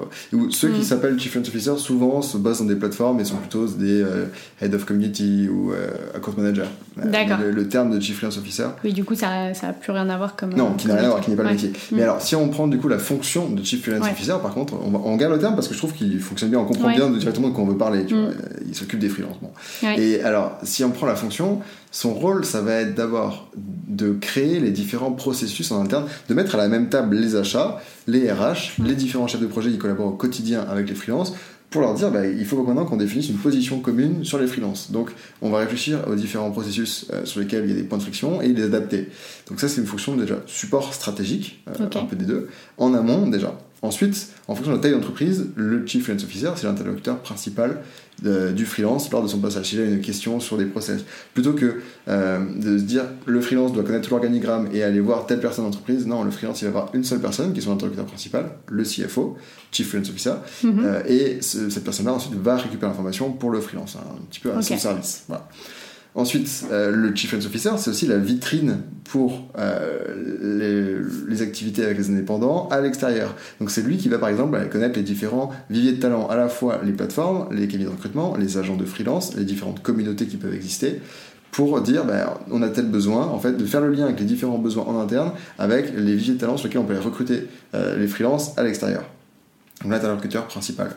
S2: ceux qui mhm. s'appellent Chief Officer, souvent se basent dans des plateformes et sont plutôt des euh, Head of Community ou euh, Account Manager.
S1: Euh, D'accord.
S2: Le, terme de Chief Officer.
S1: Oui, du coup, ça, ça a plus rien à voir comme.
S2: Non, qui n'a rien à voir, qui n'est pas le métier. Mais alors, si on prend du coup la fonction de Chief Financial Officer, par contre, on, on, garde le terme parce que je trouve qu'il fonctionne bien, on comprend bien directement de quoi on veut parler. Tu vois, il s'occupe des freelances. Bon. Et alors, si on prend la fonction, Son rôle, ça va être d'abord de créer les différents processus en interne, de mettre à la même table les achats, les RH, les différents chefs de projet qui collaborent au quotidien avec les freelances, pour leur dire bah, il faut maintenant qu'on définisse une position commune sur les freelances. Donc on va réfléchir aux différents processus euh, sur lesquels il y a des points de friction et les adapter. Donc ça c'est une fonction déjà support stratégique, euh, un peu des deux, en amont déjà. Ensuite, en fonction de la taille d'entreprise, le Chief Freelance Officer, c'est l'interlocuteur principal du freelance lors de son passage. S'il a une question sur des process. Plutôt que euh, de se dire le freelance doit connaître l'organigramme et aller voir telle personne d'entreprise, non, le freelance il va avoir une seule personne qui est son interlocuteur principal, le CFO, Chief Freelance Officer, mhm. euh, et cette personne-là ensuite va récupérer l'information pour le freelance, hein, un petit peu à son service. Voilà. Ensuite, euh, le Chief Friends Officer, c'est aussi la vitrine pour euh, les, activités avec les indépendants à l'extérieur. Donc c'est lui qui va par exemple connaître les différents viviers de talents, à la fois les plateformes, les cabinets de recrutement, les agents de freelance, les différentes communautés qui peuvent exister, pour dire ben, on a tel besoin, en fait, de faire le lien avec les différents besoins en interne avec les viviers de talents sur lesquels on peut recruter euh, les freelances à l'extérieur. Donc là, tu as le recruteur principal.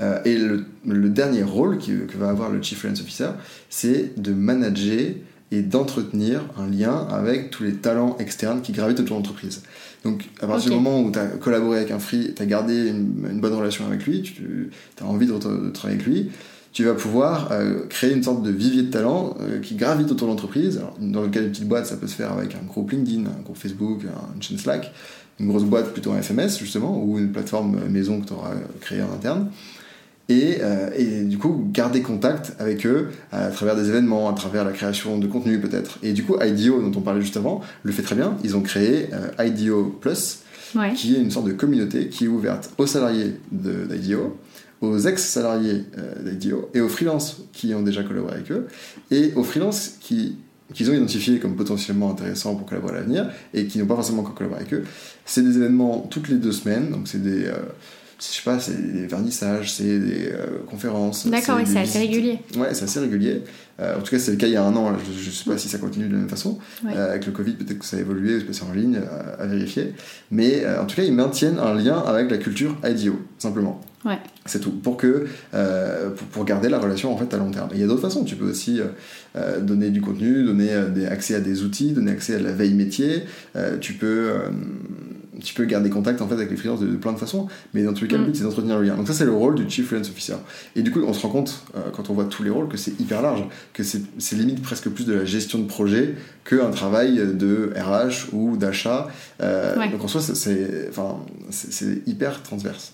S2: Euh, et le, dernier rôle que va avoir le Chief Freelance Officer, c'est de manager et d'entretenir un lien avec tous les talents externes qui gravitent autour de l'entreprise. Donc, à partir du moment où tu as collaboré avec un free, tu as gardé une, bonne relation avec lui, tu as envie de, travailler avec lui, tu vas pouvoir euh, créer une sorte de vivier de talents euh, qui gravite autour de l'entreprise. Dans le cas d'une petite boîte, ça peut se faire avec un groupe LinkedIn, un groupe Facebook, une chaîne Slack, une grosse boîte plutôt un FMS justement, ou une plateforme maison que tu auras créée en interne. Euh, et, du coup garder contact avec eux à travers des événements, à travers la création de contenu peut-être. Et du coup, IDEO, dont on parlait juste avant, le fait très bien. Ils ont créé euh, IDEO Plus, qui est une sorte de communauté qui est ouverte aux salariés d'IDEO, aux ex-salariés euh, d'IDEO et aux freelances qui ont déjà collaboré avec eux, et aux freelances qui qu'ils ont identifiés comme potentiellement intéressants pour collaborer à l'avenir et qui n'ont pas forcément encore collaboré avec eux. C'est des événements toutes les deux semaines, donc c'est des, je sais pas, c'est des vernissages, c'est des euh, conférences.
S1: D'accord, oui, c'est assez régulier.
S2: Ouais, c'est assez régulier. Euh, en tout cas, c'est le cas il y a un an. Je, ne sais pas si ça continue de la même façon. Euh, avec le Covid, peut-être que ça a évolué, c'est en ligne, à vérifier. Mais en tout cas, ils maintiennent un lien avec la culture IDEO, simplement.
S1: Ouais.
S2: C'est tout. Pour, que, pour, garder la relation en fait à long terme. il y a d'autres façons. Tu peux aussi donner du contenu, donner des, accès à des outils, donner accès à la veille métier. tu peux tu peux garder contact en fait avec les freelances de, plein de façons, mais dans tous les cas, le but mm. c'est d'entretenir le lien. Donc ça c'est le rôle du Chief Freelance Officer. Et du coup, on se rend compte euh, quand on voit tous les rôles que c'est hyper large, que c'est limite presque plus de la gestion de projet qu'un travail de RH ou d'achat. Euh, donc en soi, c'est enfin, hyper transverse.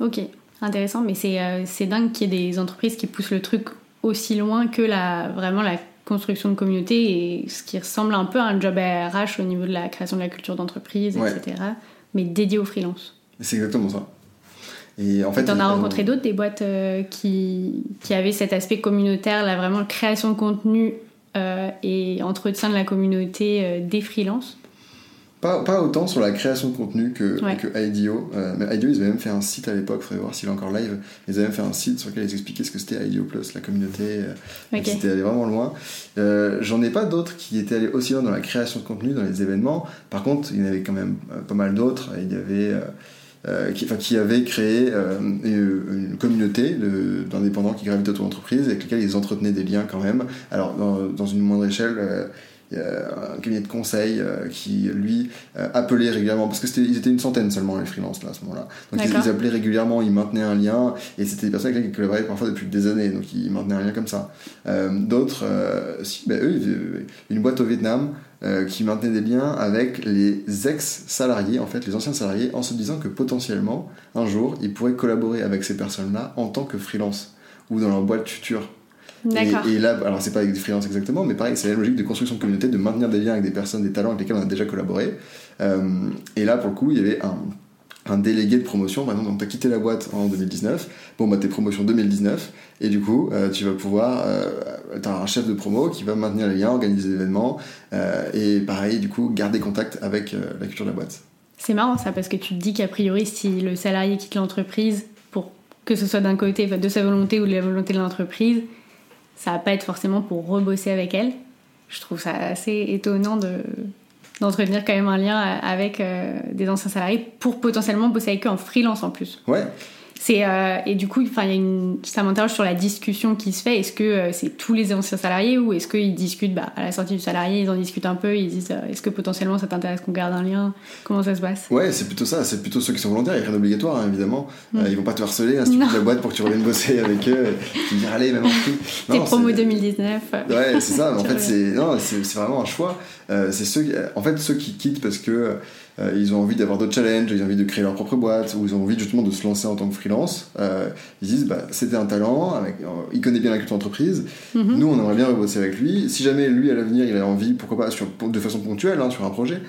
S1: Ok, intéressant, mais c'est euh, dingue qu'il y ait des entreprises qui poussent le truc aussi loin que la, vraiment la construction de communauté et ce qui ressemble un peu à un job RH au niveau de la création de la culture d'entreprise, etc. Mais dédié aux freelance.
S2: C'est exactement ça. Et en fait,
S1: en as rencontré d'autres, des boîtes euh, qui, qui avaient cet aspect communautaire, là, vraiment création de contenu euh, et entretien de la communauté euh, des freelances?
S2: Pas, pas, autant sur la création de contenu que, que IDEO. Euh, mais IDEO, ils avaient même fait un site à l'époque, il faudrait voir s'il est encore live. Ils avaient même fait un site sur lequel ils expliquaient ce que c'était IDEO Plus, la communauté. Euh, C'était allé vraiment loin. Euh, J'en ai pas d'autres qui étaient allés aussi loin dans la création de contenu, dans les événements. Par contre, il y en avait quand même euh, pas mal d'autres. Il y avait. Euh, qui, enfin, qui avait créé une, une, communauté d'indépendants qui gravitent autour de l'entreprise avec lesquels ils entretenaient des liens quand même. Alors, dans, dans une moindre échelle, un cabinet de conseil euh, qui, lui, euh, appelait régulièrement, parce que c'était, ils étaient une centaine seulement, les freelances, là, à ce moment-là. Donc ils, appelaient régulièrement, ils maintenaient un lien, et c'était des personnes avec qui collaboraient parfois depuis des années, donc ils maintenaient un lien comme ça. Euh, d'autres, si, ben, eux, une boîte au Vietnam, qui maintenait des liens avec les ex-salariés, en fait, les anciens salariés, en se disant que potentiellement, un jour, ils pourraient collaborer avec ces personnes-là en tant que freelance ou dans leur boîte future. Et, là, alors c'est pas avec des freelances exactement, mais pareil, c'est la logique de construction de communauté, de maintenir des liens avec des personnes, des talents avec lesquels on a déjà collaboré. Euh, et là, pour le coup, il y avait un, un délégué de promotion. Maintenant, donc, tu as quitté la boîte en 2019. Bon, bah, t'es promotion 2019. Et du coup, euh, tu vas pouvoir. Euh, tu as un chef de promo qui va maintenir les liens, organiser des événements. et pareil, du coup, garder contact avec la culture de la boîte.
S1: C'est marrant ça, parce que tu te dis qu'a priori, si le salarié quitte l'entreprise, pour que ce soit d'un côté de sa volonté ou de la volonté de l'entreprise, ça va pas être forcément pour rebosser avec elle. Je trouve ça assez étonnant de d'entretenir quand même un lien avec euh, des anciens salariés pour potentiellement bosser avec eux en freelance en plus.
S2: Ouais.
S1: C'est euh, et du coup, enfin, il y a une, ça m'interroge sur la discussion qui se fait. Est-ce que euh, c'est tous les anciens salariés ou est-ce qu'ils discutent bah, à la sortie du salarié, ils en discutent un peu, ils disent euh, est-ce que potentiellement ça t'intéresse qu'on garde un lien? Comment ça se passe?
S2: Ouais, c'est plutôt ça. C'est plutôt ceux qui sont volontaires. Il n'y a rien d'obligatoire, hein, évidemment. Mm. ils vont pas te harceler hein, si tu quittes la boîte pour que tu reviennes bosser avec eux. Tu dis allez, même en
S1: T'es promo 2019.
S2: Ouais, c'est ça. en fait, c'est non, c'est vraiment un choix. c'est ceux, en fait, ceux qui quittent parce que euh, ils ont envie d'avoir d'autres challenges, ils ont envie de créer leur propre boîte, ou ils ont envie justement de se lancer en tant que freelance. Euh, ils disent, bah, c'était un talent, avec, euh, il connaît bien la culture d'entreprise, mhm. nous on aimerait bien rebosser avec lui. Si jamais lui à l'avenir il a envie, pourquoi pas, sur, de façon ponctuelle, hein, sur un projet,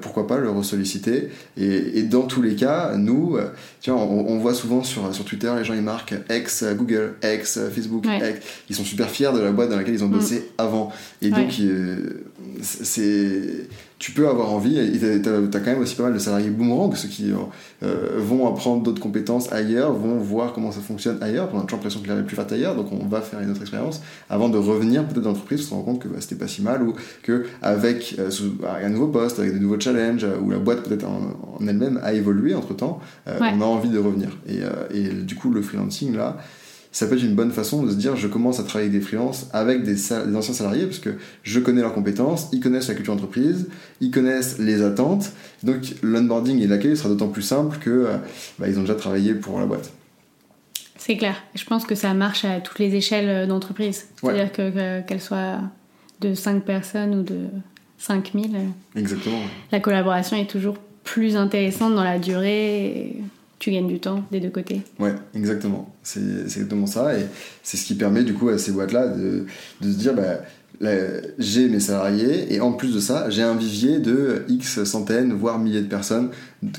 S2: pourquoi pas le ressolliciter. Et, et dans tous les cas, nous, tu vois, on, voit souvent sur, sur Twitter, les gens ils marquent ex Google, ex Facebook, ex, ils sont super fiers de la boîte dans laquelle ils ont bossé mm. avant. Et donc, c'est tu peux avoir envie, et tu as, quand même aussi pas mal de salariés boomerang, ceux qui euh, vont apprendre d'autres compétences ailleurs, vont voir comment ça fonctionne ailleurs, on a toujours l'impression qu'il avait plus fait ailleurs, donc on va faire une autre expérience. Avant de revenir peut-être dans l'entreprise, on se rend compte que bah, c'était pas si mal, ou qu'avec euh, bah, un nouveau poste, avec de nouveaux challenges, ou la boîte peut-être en, elle-même a évolué entre temps, euh, on a envie de revenir. Et, et du coup, le freelancing là, ça peut être une bonne façon de se dire je commence à travailler avec des freelances, avec des, anciens salariés, parce que je connais leurs compétences, ils connaissent la culture d'entreprise, ils connaissent les attentes, donc l'onboarding et l'accueil sera d'autant plus simple que euh, bah, ils ont déjà travaillé pour la boîte.
S1: C'est clair. Je pense que ça marche à toutes les échelles euh, d'entreprise. C'est-à-dire que, qu'elle soit de 5 personnes ou de 5000.
S2: Euh, Exactement.
S1: La collaboration est toujours plus intéressante dans la durée tu gagnes du temps des deux côtés.
S2: Ouais, exactement. C'est exactement ça. Et c'est ce qui permet du coup à ces boîtes-là de, de, se dire bah, j'ai mes salariés et en plus de ça, j'ai un vivier de X centaines, voire milliers de personnes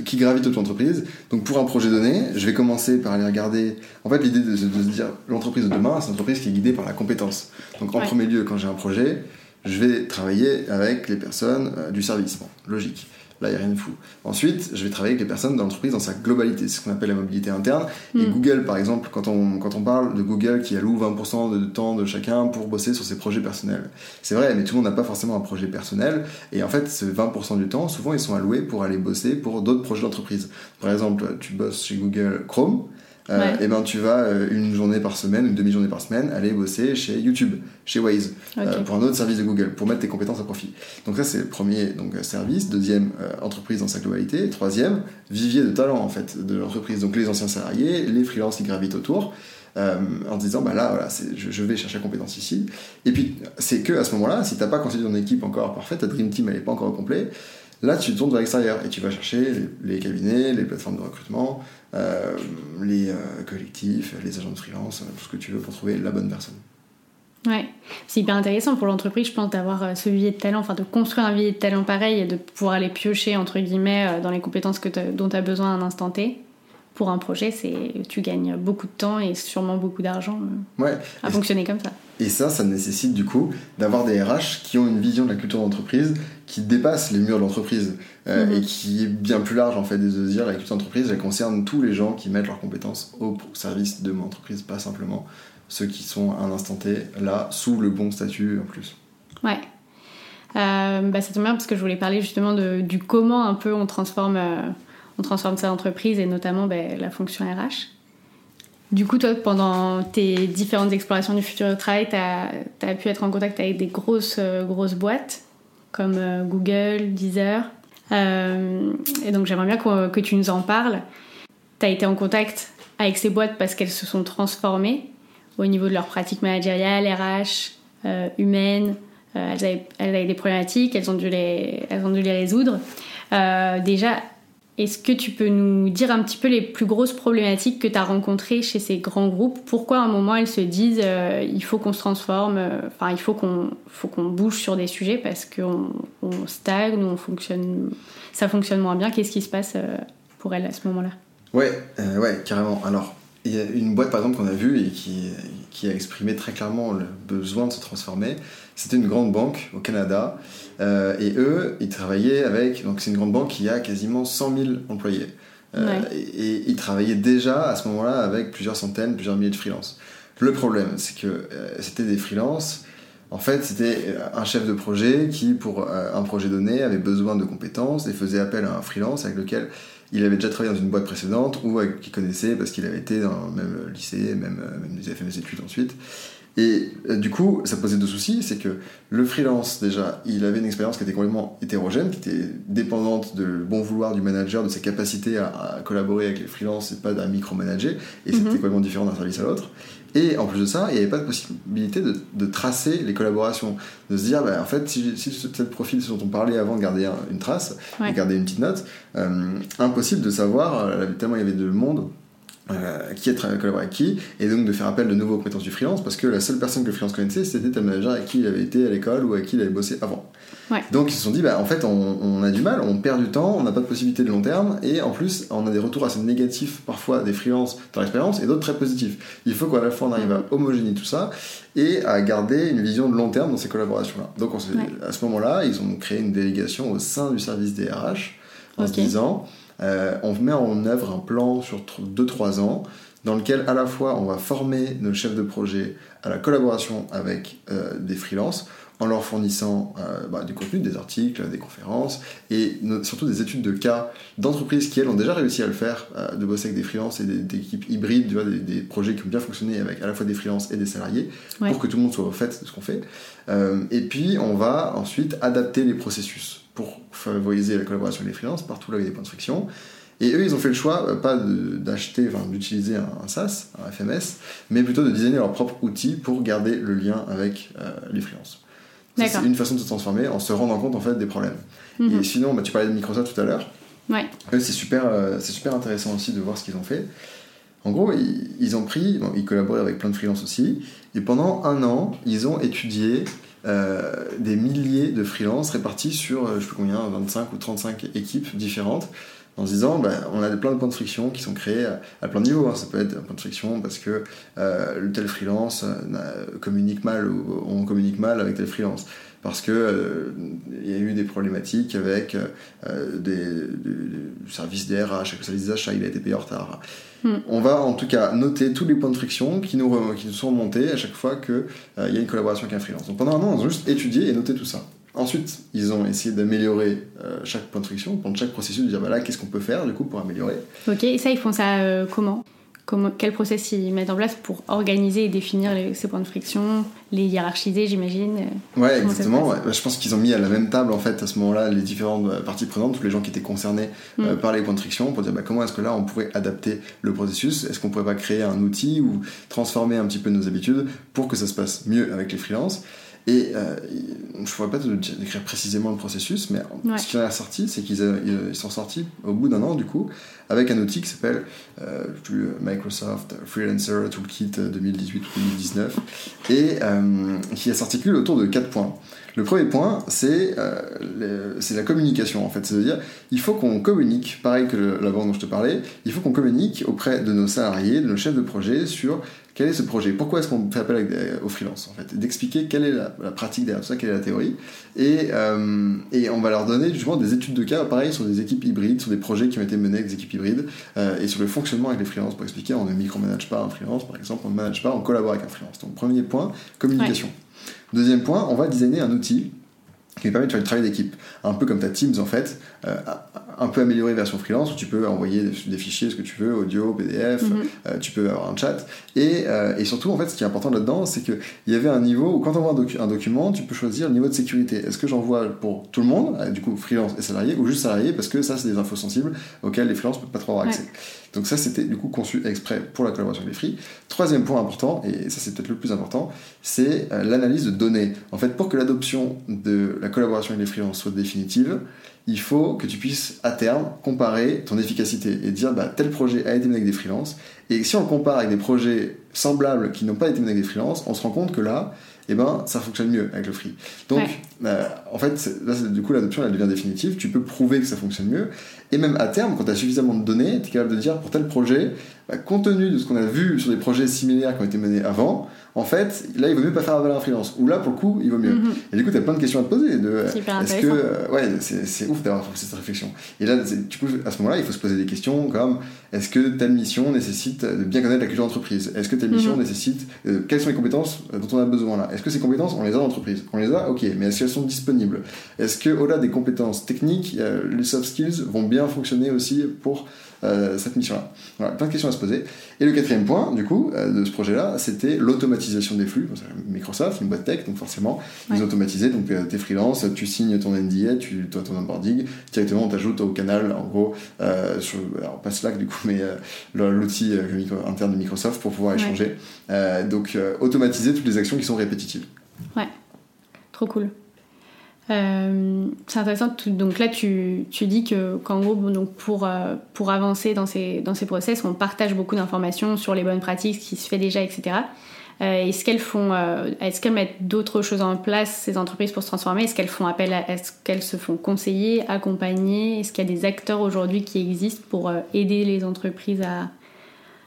S2: qui gravitent autour de l'entreprise. Donc pour un projet donné, je vais commencer par aller regarder. En fait, l'idée de, se dire l'entreprise de demain, c'est une entreprise qui est guidée par la compétence. Donc en premier lieu, quand j'ai un projet, je vais travailler avec les personnes euh, du service. Bon, logique. Là, il n'y a rien de fou. Ensuite, je vais travailler avec les personnes de l'entreprise dans sa globalité, c'est ce qu'on appelle la mobilité interne. Et hmm. Google, par exemple, quand on, quand on parle de Google qui alloue 20% de temps de chacun pour bosser sur ses projets personnels. C'est vrai, mais tout le monde n'a pas forcément un projet personnel. Et en fait, ce 20% du temps, souvent, ils sont alloués pour aller bosser pour d'autres projets d'entreprise. Par exemple, tu bosses chez Google Chrome, euh, et ben tu vas euh, une journée par semaine, une demi-journée par semaine, aller bosser chez YouTube, chez Waze, euh, pour un autre service de Google, pour mettre tes compétences à profit. Donc ça c'est le premier donc service, deuxième entreprise dans sa globalité, troisième vivier de talent en fait de l'entreprise. Donc les anciens salariés, les freelances qui gravitent autour. en disant bah là voilà je, je, vais chercher la compétence ici et puis c'est que à ce moment là si t'as pas constitué ton équipe encore parfaite ta dream team elle est pas encore au complet Là, tu tournes vers l'extérieur et tu vas chercher les, cabinets, les plateformes de recrutement, euh, les euh, collectifs, les agents de freelance, tout ce que tu veux pour trouver la bonne personne.
S1: Ouais, c'est hyper intéressant pour l'entreprise, je pense, d'avoir euh, ce vivier de talent, enfin de construire un vivier de talent pareil et de pouvoir aller piocher, entre guillemets, dans les compétences que dont tu as besoin à un instant T pour un projet, c'est tu gagnes beaucoup de temps et sûrement beaucoup d'argent
S2: ouais.
S1: à fonctionner comme ça.
S2: Et ça, ça nécessite du coup d'avoir des RH qui ont une vision de la culture d'entreprise qui dépasse les murs de l'entreprise euh, mhm. et qui est bien plus large en fait de se dire la culture d'entreprise, elle concerne tous les gens qui mettent leurs compétences au service de mon entreprise, pas simplement ceux qui sont à un instant T là sous le bon statut en plus.
S1: Ouais. Euh, bah, ça tombe bien parce que je voulais parler justement de, du comment un peu on transforme, euh, on transforme sa entreprise et notamment bah, la fonction RH. Du coup, toi, pendant tes différentes explorations du futur de travail, tu as, pu être en contact avec des grosses, euh, grosses boîtes comme euh, Google, Deezer. Euh, et donc, j'aimerais bien que, tu nous en parles. Tu as été en contact avec ces boîtes parce qu'elles se sont transformées au niveau de leurs pratiques managériales, RH, humaines. Elles avaient, des problématiques, elles ont dû les, elles ont dû les résoudre. déjà, est-ce que tu peux nous dire un petit peu les plus grosses problématiques que tu as rencontrées chez ces grands groupes? Pourquoi à un moment elles se disent euh, il faut qu'on se transforme, euh, enfin il faut qu'on faut qu'on bouge sur des sujets parce qu'on on stagne, on fonctionne, ça fonctionne moins bien? Qu'est-ce qui se passe euh, pour elles à ce moment-là?
S2: Ouais, ouais, carrément. Alors y a une boîte par exemple qu'on a vue et qui, qui a exprimé très clairement le besoin de se transformer. C'était une grande banque au Canada euh, et eux, ils travaillaient avec. Donc, c'est une grande banque qui a quasiment 100 000 employés. Euh, et, ils travaillaient déjà à ce moment-là avec plusieurs centaines, plusieurs milliers de freelances. Le problème, c'est que euh, c'était des freelances En fait, c'était un chef de projet qui, pour un projet donné, avait besoin de compétences et faisait appel à un freelance avec lequel il avait déjà travaillé dans une boîte précédente ou qu'il connaissait parce qu'il avait été dans le même lycée, même, même il avait fait des études ensuite. Et euh, du coup, ça posait deux soucis, c'est que le freelance, déjà, il avait une expérience qui était complètement hétérogène, qui était dépendante du bon vouloir du manager, de ses capacités à, collaborer avec les freelances et pas d'un micromanager, et c'était mhm. complètement différent d'un service à l'autre. Et en plus de ça, il n'y avait pas de possibilité de, tracer les collaborations, de se dire, bah, en fait, si, si ce profil dont on parlait avant garder une trace, ouais. garder une petite note, euh, impossible de savoir, euh, tellement il y avait de monde euh, qui est collaboré avec qui, et donc de faire appel de nouveau aux compétences du freelance, parce que la seule personne que le freelance connaissait, c'était un manager avec qui il avait été à l'école ou avec qui il avait bossé avant. Donc ils se sont dit, bah, en fait, on, a du mal, on perd du temps, on n'a pas de possibilité de long terme, et en plus, on a des retours assez négatifs parfois des freelances dans l'expérience, et d'autres très positifs. Il faut qu'à la fois on arrive à homogénéiser tout ça, et à garder une vision de long terme dans ces collaborations-là. Donc à ce moment-là, ils ont créé une délégation au sein du service des RH, en se disant, euh, on met en œuvre un plan sur 2-3 ans dans lequel à la fois on va former nos chefs de projet à la collaboration avec euh, des freelances en leur fournissant euh, bah, du contenu, des articles, des conférences et surtout des études de cas d'entreprises qui elles ont déjà réussi à le faire, de bosser avec des freelances et des, équipes hybrides, des, projets qui ont bien fonctionné avec à la fois des freelances et des salariés pour que tout le monde soit au fait de ce qu'on fait. et puis on va ensuite adapter les processus pour favoriser la collaboration avec les freelances partout là où il y a des points de friction. Et eux, ils ont fait le choix, euh, pas d'acheter, enfin d'utiliser un, SaaS, un FMS, mais plutôt de designer leur propre outil pour garder le lien avec euh, les freelances. C'est une façon de se transformer en se rendant compte en fait des problèmes. Mhm. Et sinon, bah, tu parlais de Microsoft tout à l'heure.
S1: Ouais.
S2: c'est super, euh, c'est super intéressant aussi de voir ce qu'ils ont fait. En gros, ils, ont pris, ils collaboraient avec plein de freelances aussi, et pendant un an, ils ont étudié des milliers de freelances répartis sur, euh, je sais combien, 25 ou 35 équipes différentes, en se disant, ben, on a plein de points de friction qui sont créés à, plein de niveaux. Hein. Ça peut être un point de friction parce que euh, le tel freelance communique mal ou on communique mal avec tel freelance parce que il y a eu des problématiques avec des, services DRH, le service d'achat, il a été payé en retard. Hmm. On va en tout cas noter tous les points de friction qui nous, qui nous sont remontés à chaque fois qu'il euh, y a une collaboration avec un freelance. Donc pendant un an, ils ont juste étudié et noté tout ça. Ensuite, ils ont essayé d'améliorer euh, chaque point de friction, pendant chaque processus, de dire voilà, qu'est-ce qu'on peut faire du coup pour améliorer?
S1: Ok, et ça, ils font ça euh, comment? Quel process ils mettent en place pour organiser et définir ces points de friction, les hiérarchiser, j'imagine
S2: euh, Ouais, exactement. Bah, je pense qu'ils ont mis à la même table, en fait, à ce moment-là, les différentes parties prenantes, tous les gens qui étaient concernés euh, mm. par les points de friction, pour dire bah, comment est-ce que là, on pourrait adapter le processus? Est-ce qu'on pourrait pas créer un outil ou transformer un petit peu nos habitudes pour que ça se passe mieux avec les freelances? Et euh, je ne pourrais pas te décrire précisément le processus, mais ce qui en est sorti, c'est qu'ils sont sortis au bout d'un an, du coup, avec un outil qui s'appelle euh, Microsoft Freelancer Toolkit 2018 ou 2019, et euh, qui s'articule autour de quatre points. Le premier point, c'est euh, la communication, en fait. C'est-à-dire, il faut qu'on communique, pareil que la banque dont je te parlais, il faut qu'on communique auprès de nos salariés, de nos chefs de projet, sur quel est ce projet Pourquoi est-ce qu'on fait appel aux freelance en fait? D'expliquer quelle est la, pratique derrière tout ça, quelle est la théorie. Et, euh, et, on va leur donner justement des études de cas, pareil, sur des équipes hybrides, sur des projets qui ont été menés avec des équipes hybrides, euh, et sur le fonctionnement avec les freelances pour expliquer, on ne micromanage pas un freelance par exemple, on ne manage pas, on collabore avec un freelance. Donc premier point, communication. Deuxième point, on va designer un outil qui permet de faire du travail d'équipe. Un peu comme ta Teams en fait, un peu amélioré version freelance où tu peux envoyer des, fichiers, ce que tu veux, audio, PDF, mhm. euh, tu peux avoir un chat. Et, euh, et, surtout, en fait, ce qui est important là-dedans, c'est qu'il y avait un niveau où quand on envoie un, document, tu peux choisir le niveau de sécurité. Est-ce que j'envoie pour tout le monde, du coup freelance et salarié, ou juste salarié, parce que ça, c'est des infos sensibles auxquelles les freelances ne peuvent pas trop avoir accès. Donc ça, c'était du coup conçu exprès pour la collaboration avec les free. Troisième point important, et ça c'est peut-être le plus important, c'est l'analyse de données. En fait, pour que l'adoption de la collaboration avec les freelances soit définitive, il faut que tu puisses à terme comparer ton efficacité et dire bah, tel projet a été mené avec des freelances. Et si on le compare avec des projets semblables qui n'ont pas été menés avec des freelances, on se rend compte que là, eh ben, ça fonctionne mieux avec le free. Donc, euh, en fait, là, du coup, l'adoption, elle devient définitive. Tu peux prouver que ça fonctionne mieux. Et même à terme, quand tu as suffisamment de données, tu es capable de dire pour tel projet, bah, compte tenu de ce qu'on a vu sur des projets similaires qui ont été menés avant, en fait, là, il vaut mieux pas faire appel à un freelance. Ou là, pour le coup, il vaut mieux. Mhm. Et du coup, tu as plein de questions à te poser. De, est-ce que, euh, ouais, c'est ouf d'avoir cette réflexion. Et là, du coup, à ce moment-là, il faut se poser des questions comme est-ce que telle mission nécessite de bien connaître la culture d'entreprise? Est-ce que telle mission mhm. nécessite euh, quelles sont les compétences dont on a besoin là? Est-ce que ces compétences, on les a en entreprise On les a, ok, mais est-ce qu'elles sont disponibles? Est-ce que au-delà des compétences techniques, les soft skills vont bien fonctionner aussi pour euh, cette mission-là? Voilà, plein de questions à se poser. Et le quatrième point, du coup, euh, de ce projet-là, c'était l'automatisation des flux. Microsoft, une boîte tech, donc forcément, ils automatisaient. Donc, euh, t'es freelance, tu signes ton NDA, tu as ton onboarding, directement, on t'ajoute au canal, en gros, sur, alors pas Slack du coup, mais l'outil interne de Microsoft pour pouvoir échanger. donc, automatiser toutes les actions qui sont répétitives.
S1: Ouais, trop cool. Euh, c'est intéressant. Donc là, tu, tu dis que qu'en gros, donc pour euh, pour avancer dans ces dans ces process, on partage beaucoup d'informations sur les bonnes pratiques, ce qui se fait déjà, etc. Euh, est-ce qu'elles font, est-ce qu'elles mettent d'autres choses en place ces entreprises pour se transformer? Est-ce qu'elles font appel, est-ce qu'elles se font conseiller, accompagner? Est-ce qu'il y a des acteurs aujourd'hui qui existent pour aider les entreprises à,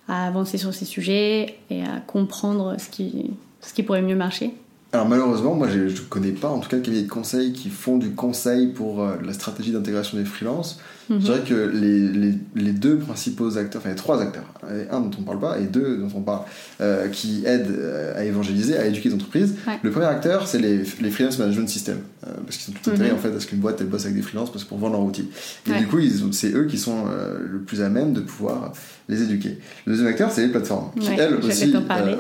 S1: à avancer sur ces sujets et à comprendre ce qui ce qui pourrait mieux marcher?
S2: Alors malheureusement, moi je ne connais pas en tout cas de cabinets de conseil qui font du conseil pour euh, la stratégie d'intégration des freelances. Je mhm. dirais que les, les, les, deux principaux acteurs, enfin les trois acteurs, un dont on ne parle pas et deux dont on parle, euh, qui aident euh, à évangéliser, à éduquer les entreprises. Le premier acteur, c'est les, les freelance management systems, parce qu'ils sont tout intérêts mhm. en fait à ce qu'une boîte elle bosse avec des freelances parce pour vendre leur outil. Et du coup, c'est eux qui sont le plus à même de pouvoir les éduquer. Le deuxième acteur, c'est les plateformes, qui elles aussi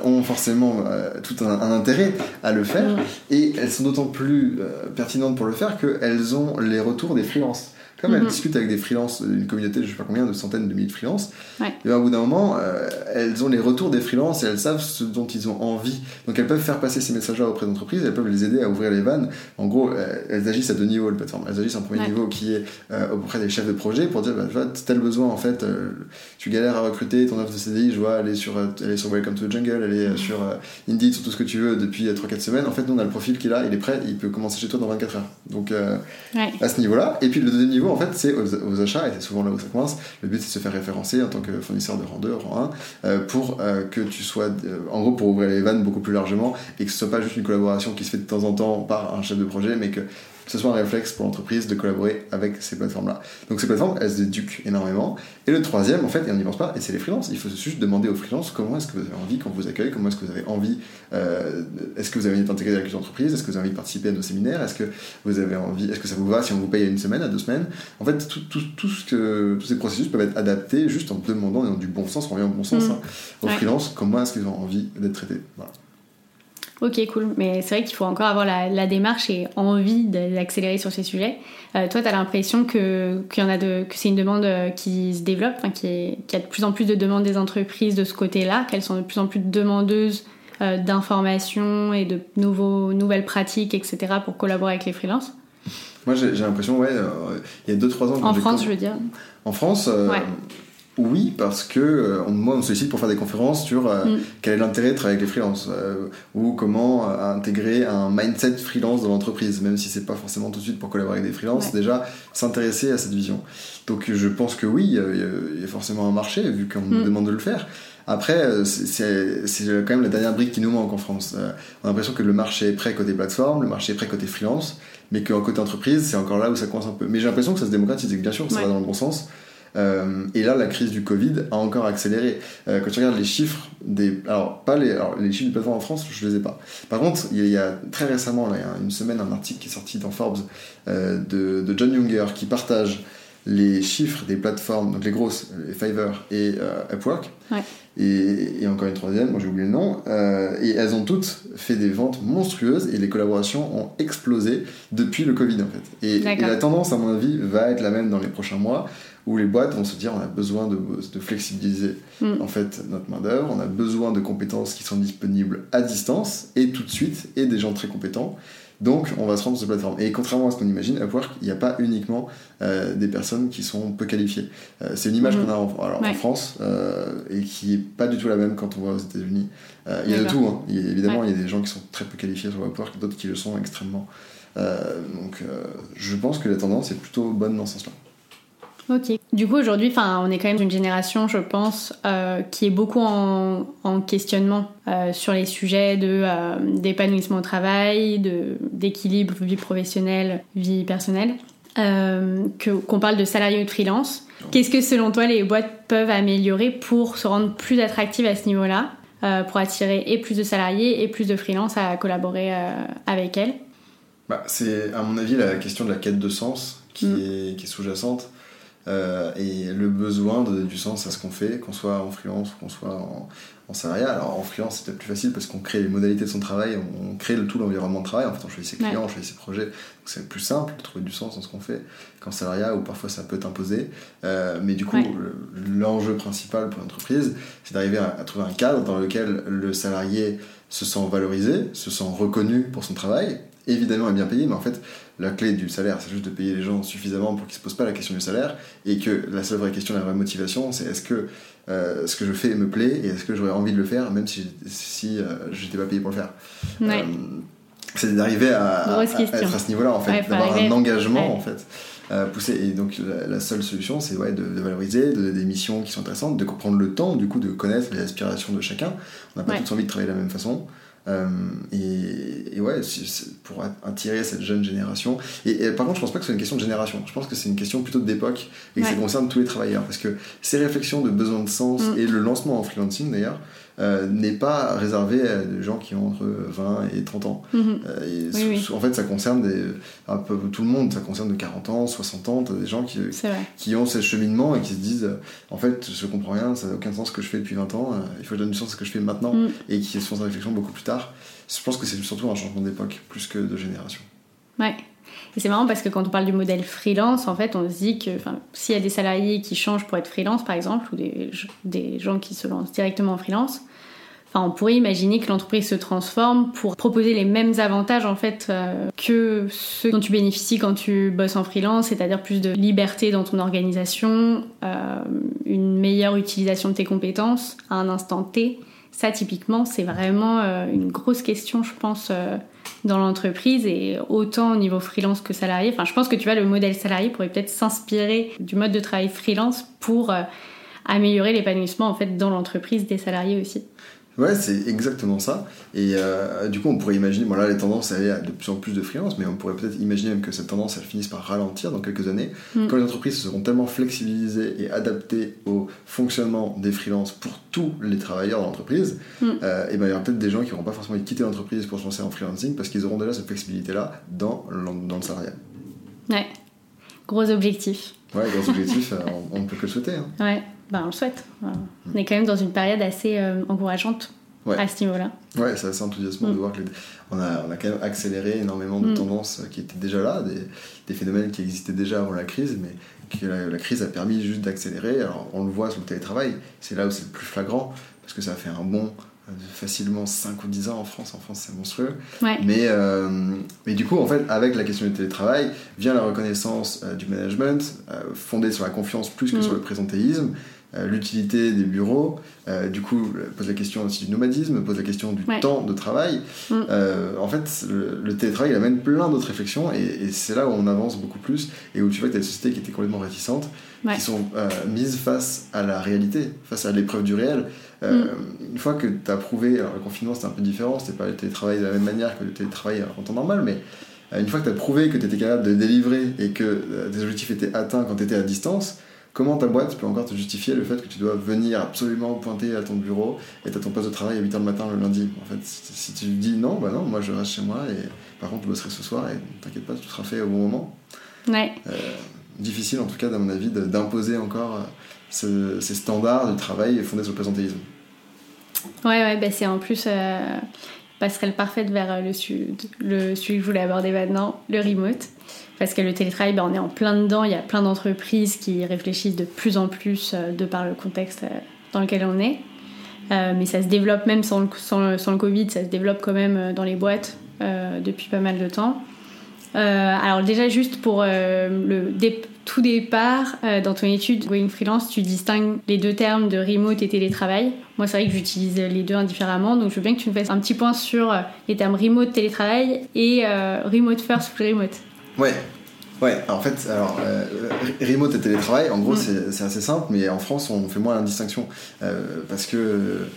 S2: ont forcément tout un, un, intérêt à le faire, mhm. et elles sont d'autant plus pertinentes pour le faire qu'elles ont les retours des freelances comme elles mhm. discutent avec des freelances, une communauté, je sais pas combien, de centaines de milliers de freelances, et ben, au bout d'un moment, euh, elles ont les retours des freelances et elles savent ce dont ils ont envie. Donc elles peuvent faire passer ces messages-là auprès d'entreprises, elles peuvent les aider à ouvrir les vannes. En gros, euh, elles agissent à deux niveaux, la plateforme. Elles agissent en premier niveau qui est euh, auprès des chefs de projet pour dire, bah, tu vois, tel besoin, en fait, tu galères à recruter, ton offre de CDI, je vois, elle est sur, elle est sur Welcome to the Jungle, elle est mhm. sur Indeed, sur tout ce que tu veux depuis 3-4 semaines. En fait, nous, on a le profil qu'il a, il est prêt, il peut commencer chez toi dans 24 heures. Donc, à ce niveau-là. Et puis le deuxième niveau, en fait, c'est aux, achats, et c'est souvent là où ça coince, le but c'est de se faire référencer en tant que fournisseur de rang 2, rang 1, pour euh, que tu sois, euh, en gros, pour ouvrir les vannes beaucoup plus largement, et que ce soit pas juste une collaboration qui se fait de temps en temps par un chef de projet, mais que que ce soit un réflexe pour l'entreprise de collaborer avec ces plateformes-là. Donc ces plateformes, elles se éduquent énormément. Et le troisième, en fait, et on n'y pense pas, et c'est les freelances. Il faut juste demander aux freelances comment est-ce que vous avez envie qu'on vous accueille, comment est-ce que vous avez envie, euh, est-ce que vous avez envie d'intégrer avec l'entreprise, est-ce que vous avez envie de participer à nos séminaires, est-ce que vous avez envie, est-ce que ça vous va si on vous paye à une semaine, à deux semaines? En fait, tout, tout, tout ce que, tous ces processus peuvent être adaptés juste en demandant et dans du bon sens, on revient au bon sens, mmh. hein, aux freelances, comment est-ce qu'ils ont envie d'être traités. Voilà.
S1: Ok, cool. Mais c'est vrai qu'il faut encore avoir la, démarche et envie d'accélérer sur ces sujets. Euh, toi, tu as l'impression que, qu'il y en a de, que c'est une demande euh, qui se développe, qu'il y, a de plus en plus de demandes des entreprises de ce côté-là, qu'elles sont de plus en plus demandeuses euh, d'informations et de nouveaux, nouvelles pratiques, etc., pour collaborer avec les freelances?
S2: Moi, j'ai, l'impression, ouais, il y a 2-3 ans.
S1: En France, je veux dire.
S2: En France, ouais. Oui, parce que euh, moi, on me sollicite pour faire des conférences sur euh, mm. quel est l'intérêt de travailler avec les freelances euh, ou comment intégrer un mindset freelance dans l'entreprise, même si c'est pas forcément tout de suite pour collaborer avec des freelances, déjà s'intéresser à cette vision. Donc je pense que oui, il y, a forcément un marché vu qu'on nous mm. demande de le faire. Après, c'est quand même la dernière brique qui nous manque en France. on a l'impression que le marché est prêt côté plateforme, le marché est prêt côté freelance, mais qu'en côté entreprise, c'est encore là où ça coince un peu. Mais j'ai l'impression que ça se démocratise et que bien sûr, ça va dans le bon sens. Euh, et là, la crise du Covid a encore accéléré. Euh, quand tu regardes les chiffres des, alors pas les, alors, les chiffres du plateforme en France, je les ai pas. Par contre, il y a, très récemment, il y a une semaine, un article qui est sorti dans Forbes euh, de, de, John Younger qui partage les chiffres des plateformes, donc les grosses, les Fiverr et Upwork. Et, et, encore une troisième, moi j'ai oublié le nom, et elles ont toutes fait des ventes monstrueuses et les collaborations ont explosé depuis le Covid en fait. Et, et, la tendance, à mon avis, va être la même dans les prochains mois où les boîtes vont se dire on a besoin de, de flexibiliser mm. en fait notre main d'œuvre, on a besoin de compétences qui sont disponibles à distance et tout de suite et des gens très compétents. Donc on va se rendre sur cette plateforme. Et contrairement à ce qu'on imagine, Upwork, il n'y a pas uniquement euh, des personnes qui sont peu qualifiées. Euh, c'est une image mm. qu'on a en, alors, en France euh, et qui est pas du tout la même quand on va aux États-Unis. il y a de tout. Hein. évidemment, il y a des gens qui sont très peu qualifiés sur Upwork, d'autres qui le sont extrêmement. donc je pense que la tendance est plutôt bonne dans ce sens-là.
S1: Ok. Du coup, aujourd'hui, on est quand même d'une génération, je pense, euh, qui est beaucoup en, questionnement euh, sur les sujets de euh, d'épanouissement au travail, de d'équilibre vie professionnelle, vie personnelle. que qu'on parle de salarié ou de freelance. Qu'est-ce que selon toi les boîtes peuvent améliorer pour se rendre plus attractives à ce niveau-là pour attirer et plus de salariés et plus de freelance à collaborer avec elle
S2: bah, C'est à mon avis la question de la quête de sens qui mm. est sous-jacente. Euh, et le besoin de donner du sens à ce qu'on fait, qu'on soit en freelance ou qu'on soit en, en salariat. Alors en freelance, c'est peut-être plus facile parce qu'on crée les modalités de son travail, on, crée le, tout l'environnement de travail. En fait, on choisit ses clients, on choisit ses projets. Donc c'est plus simple de trouver du sens dans ce qu'on fait qu'en salariat où parfois ça peut t'imposer. Euh, mais du coup, l'enjeu principal pour l'entreprise, c'est d'arriver à, trouver un cadre dans lequel le salarié se sent valorisé, se sent reconnu pour son travail, évidemment est bien payé, mais en fait, la clé du salaire, c'est juste de payer les gens suffisamment pour qu'ils se posent pas la question du salaire, et que la seule vraie question, la vraie motivation, c'est est-ce que euh, ce que je fais me plaît, et est-ce que j'aurais envie de le faire, même si, si euh, je n'étais pas payé pour le faire. Euh, c'est d'arriver à, être à ce niveau-là, en fait, d'avoir un engagement, en fait. Poussé. Et donc la, seule solution, c'est ouais, de, valoriser, de donner des missions qui sont intéressantes, de comprendre le temps, du coup, de connaître les aspirations de chacun. On n'a pas tous envie de travailler de la même façon. Euh, et, ouais, pour attirer cette jeune génération. Et, par contre, je pense pas que ce soit une question de génération. Je pense que c'est une question plutôt d'époque et que ça concerne tous les travailleurs. Parce que ces réflexions de besoin de sens mm. et le lancement en freelancing d'ailleurs, euh, n'est pas réservé à des gens qui ont entre 20 et 30 ans. Mhm. Euh, en fait, ça concerne des, un peu tout le monde, ça concerne de 40 ans, 60 ans, des gens qui, qui ont ce cheminement et qui se disent en fait, je comprends rien, ça n'a aucun sens ce que je fais depuis 20 ans, euh, il faut que je donne du sens à ce que je fais maintenant, mm. et qui se font cette réflexion beaucoup plus tard. Je pense que c'est surtout un changement d'époque plus que de génération.
S1: Ouais. Et c'est marrant parce que quand on parle du modèle freelance, en fait, on se dit que s'il y a des salariés qui changent pour être freelance, par exemple, ou des, des gens qui se lancent directement en freelance, Enfin, on pourrait imaginer que l'entreprise se transforme pour proposer les mêmes avantages en fait euh, que ceux dont tu bénéficies quand tu bosses en freelance, c'est-à-dire plus de liberté dans ton organisation, euh, une meilleure utilisation de tes compétences à un instant T. Ça, typiquement, c'est vraiment euh, une grosse question, je pense, dans l'entreprise et autant au niveau freelance que salarié. Enfin, je pense que tu vois, le modèle salarié pourrait peut-être s'inspirer du mode de travail freelance pour améliorer l'épanouissement en fait dans l'entreprise des salariés aussi.
S2: Ouais, c'est exactement ça. Et euh, du coup, on pourrait imaginer, bon là, les tendances, elles de plus en plus de freelance, mais on pourrait peut-être imaginer même que cette tendance, elle finisse par ralentir dans quelques années, mm. quand les entreprises seront tellement flexibilisées et adaptées au fonctionnement des freelances pour tous les travailleurs de l'entreprise, mm. euh, et ben il y aura peut-être des gens qui n'auront pas forcément quitter l'entreprise pour se lancer en freelancing parce qu'ils auront déjà cette flexibilité-là dans, dans le salariat.
S1: Ouais, gros objectif.
S2: Ouais, gros objectif, euh, on ne peut que le souhaiter. Hein.
S1: Ouais. Ben, on le souhaite. On est quand même dans une période assez euh, encourageante à ce niveau-là.
S2: Ouais, c'est assez enthousiasmant de mm. voir que on, a, on a quand même accéléré énormément de mm. tendances qui étaient déjà là, des, des, phénomènes qui existaient déjà avant la crise, mais que la, crise a permis juste d'accélérer. Alors on le voit sur le télétravail, c'est là où c'est le plus flagrant, parce que ça a fait un bond euh, facilement 5 ou 10 ans en France. En France, c'est monstrueux. Mais, euh, mais du coup, en fait, avec la question du télétravail, vient la reconnaissance du management, fondée sur la confiance plus que mm. sur le présentéisme, l'utilité des bureaux, euh, du coup, pose la question aussi du nomadisme, pose la question du temps de travail. Mm. Euh, en fait, le, télétravail, il amène plein d'autres réflexions et, c'est là où on avance beaucoup plus et où tu vois que tu as des sociétés qui étaient complètement réticentes, qui sont mises face à la réalité, face à l'épreuve du réel. Mm. Une fois que tu as prouvé, alors le confinement c'était un peu différent, c'était pas le télétravail de la même manière que le télétravail en temps normal, mais une fois que tu as prouvé que tu étais capable de délivrer et que tes objectifs étaient atteints quand tu étais à distance, comment ta boîte peut encore te justifier le fait que tu dois venir absolument pointer à ton bureau et à ton poste de travail à 8h le matin le lundi En fait, si, tu dis non, bah non, moi je reste chez moi et par contre je bosserai ce soir et t'inquiète pas, tout sera fait au bon moment.
S1: Ouais.
S2: Euh, difficile en tout cas, à mon avis, d'imposer encore euh, ces standards de travail fondés sur le présentéisme.
S1: Ouais, ouais, bah c'est en plus euh, passerelle parfaite vers le, sud, le celui que je voulais aborder maintenant, le remote. Parce que le télétravail, ben, on est en plein dedans, il y a plein d'entreprises qui réfléchissent de plus en plus euh, de par le contexte euh, dans lequel on est. Euh, mais ça se développe même sans le, sans, le, Covid, ça se développe quand même dans les boîtes depuis pas mal de temps. alors déjà juste pour le tout départ, dans ton étude Going Freelance, tu distingues les deux termes de remote et télétravail. Moi c'est vrai que j'utilise les deux indifféremment, donc je veux bien que tu me fasses un petit point sur les termes remote, télétravail et remote first, full remote.
S2: Ouais. Ouais, en fait, alors, euh, remote et télétravail, en gros, mm. c'est assez simple, mais en France, on fait moins la distinction. Euh, parce que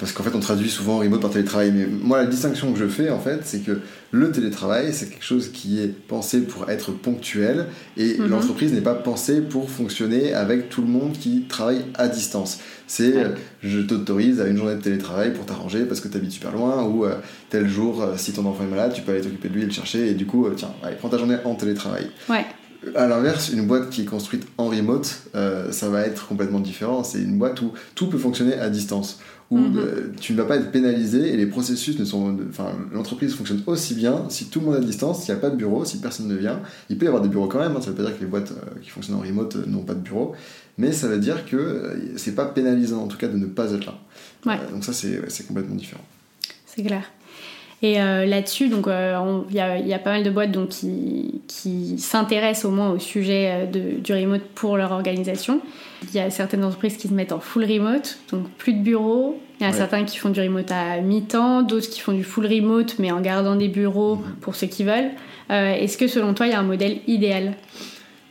S2: parce qu'en fait on traduit souvent remote par télétravail. Mais moi la distinction que je fais en fait, c'est que le télétravail c'est quelque chose qui est pensé pour être ponctuel et mhm. l'entreprise n'est pas pensée pour fonctionner avec tout le monde qui travaille à distance. C'est euh, je t'autorise à une journée de télétravail pour t'arranger parce que tu habites super loin ou euh, tel jour si ton enfant est malade tu peux aller t'occuper de lui et le chercher et du coup tiens allez prends ta journée en télétravail.
S1: Ouais.
S2: À l'inverse, une boîte qui est construite en remote, euh, ça va être complètement différent. C'est une boîte où tout peut fonctionner à distance, où mhm. euh, tu ne vas pas être pénalisé et les processus ne sont. Enfin, l'entreprise fonctionne aussi bien si tout le monde est à distance, s'il n'y a pas de bureau, si personne ne vient. Il peut y avoir des bureaux quand même, hein, ça ne veut pas dire que les boîtes euh, qui fonctionnent en remote n'ont pas de bureau, mais ça veut dire que c'est pas pénalisant en tout cas de ne pas être là. donc ça, c'est complètement différent.
S1: C'est clair. Et euh, là-dessus, donc euh, il y, a, pas mal de boîtes donc, qui, qui s'intéressent au moins au sujet euh, de, du remote pour leur organisation. Il y a certaines entreprises qui se mettent en full remote, donc plus de bureaux. Il y a certains qui font du remote à mi-temps, d'autres qui font du full remote mais en gardant des bureaux pour ceux qui veulent. Est-ce que selon toi, il y a un modèle idéal?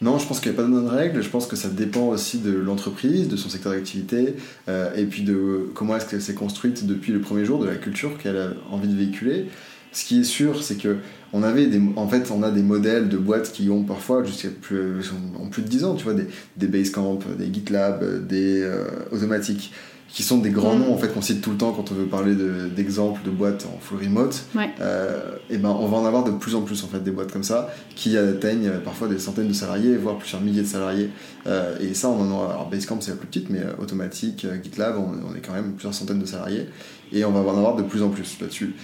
S2: Non, je pense qu'il n'y a pas de bonne règle. Je pense que ça dépend aussi de l'entreprise, de son secteur d'activité, euh, et puis de comment est-ce qu'elle s'est construite depuis le premier jour, de la culture qu'elle a envie de véhiculer. Ce qui est sûr, c'est que on avait des, en fait, on a des modèles de boîtes qui ont parfois jusqu'à plus, en plus de 10 ans, tu vois, des, des Basecamp, des GitLab, des euh, automatiques qui sont des grands mm. noms en fait qu'on cite tout le temps quand on veut parler d'exemples de, boîtes en full remote. Euh, et ben on va en avoir de plus en plus en fait des boîtes comme ça qui atteignent parfois des centaines de salariés voire plusieurs milliers de salariés. Euh, et ça on en aura alors Basecamp c'est la plus petite mais euh, automatique GitLab on, est quand même plusieurs centaines de salariés. Et on va en avoir de plus en plus là-dessus.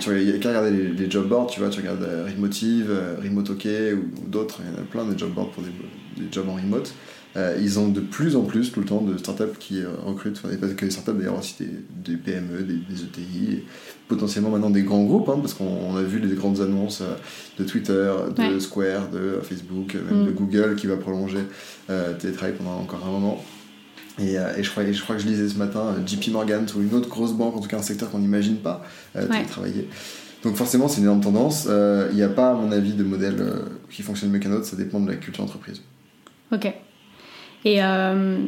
S2: Tu a qu'à regarder les, job boards tu vois tu regardes Remotive Remote OK ou, d'autres il y en a plein de job boards pour des, des jobs en remote euh, ils ont de plus en plus tout le temps de startups qui euh, recrutent, enfin, pas que des startups d'ailleurs aussi des, PME, des, ETI, et potentiellement maintenant des grands groupes, hein, parce qu'on a vu les grandes annonces euh, de Twitter, de Square, de Facebook, même de mm. Google qui va prolonger télétravail pendant encore un moment. Et, je, crois, je crois que je lisais ce matin JP Morgan ou une autre grosse banque, en tout cas un secteur qu'on n'imagine pas, télétravailler. Donc forcément, c'est une énorme tendance. Il n'y a pas, à mon avis, de modèle qui fonctionne mieux qu'un autre. Ça dépend de la culture d'entreprise.
S1: Ok. Et euh,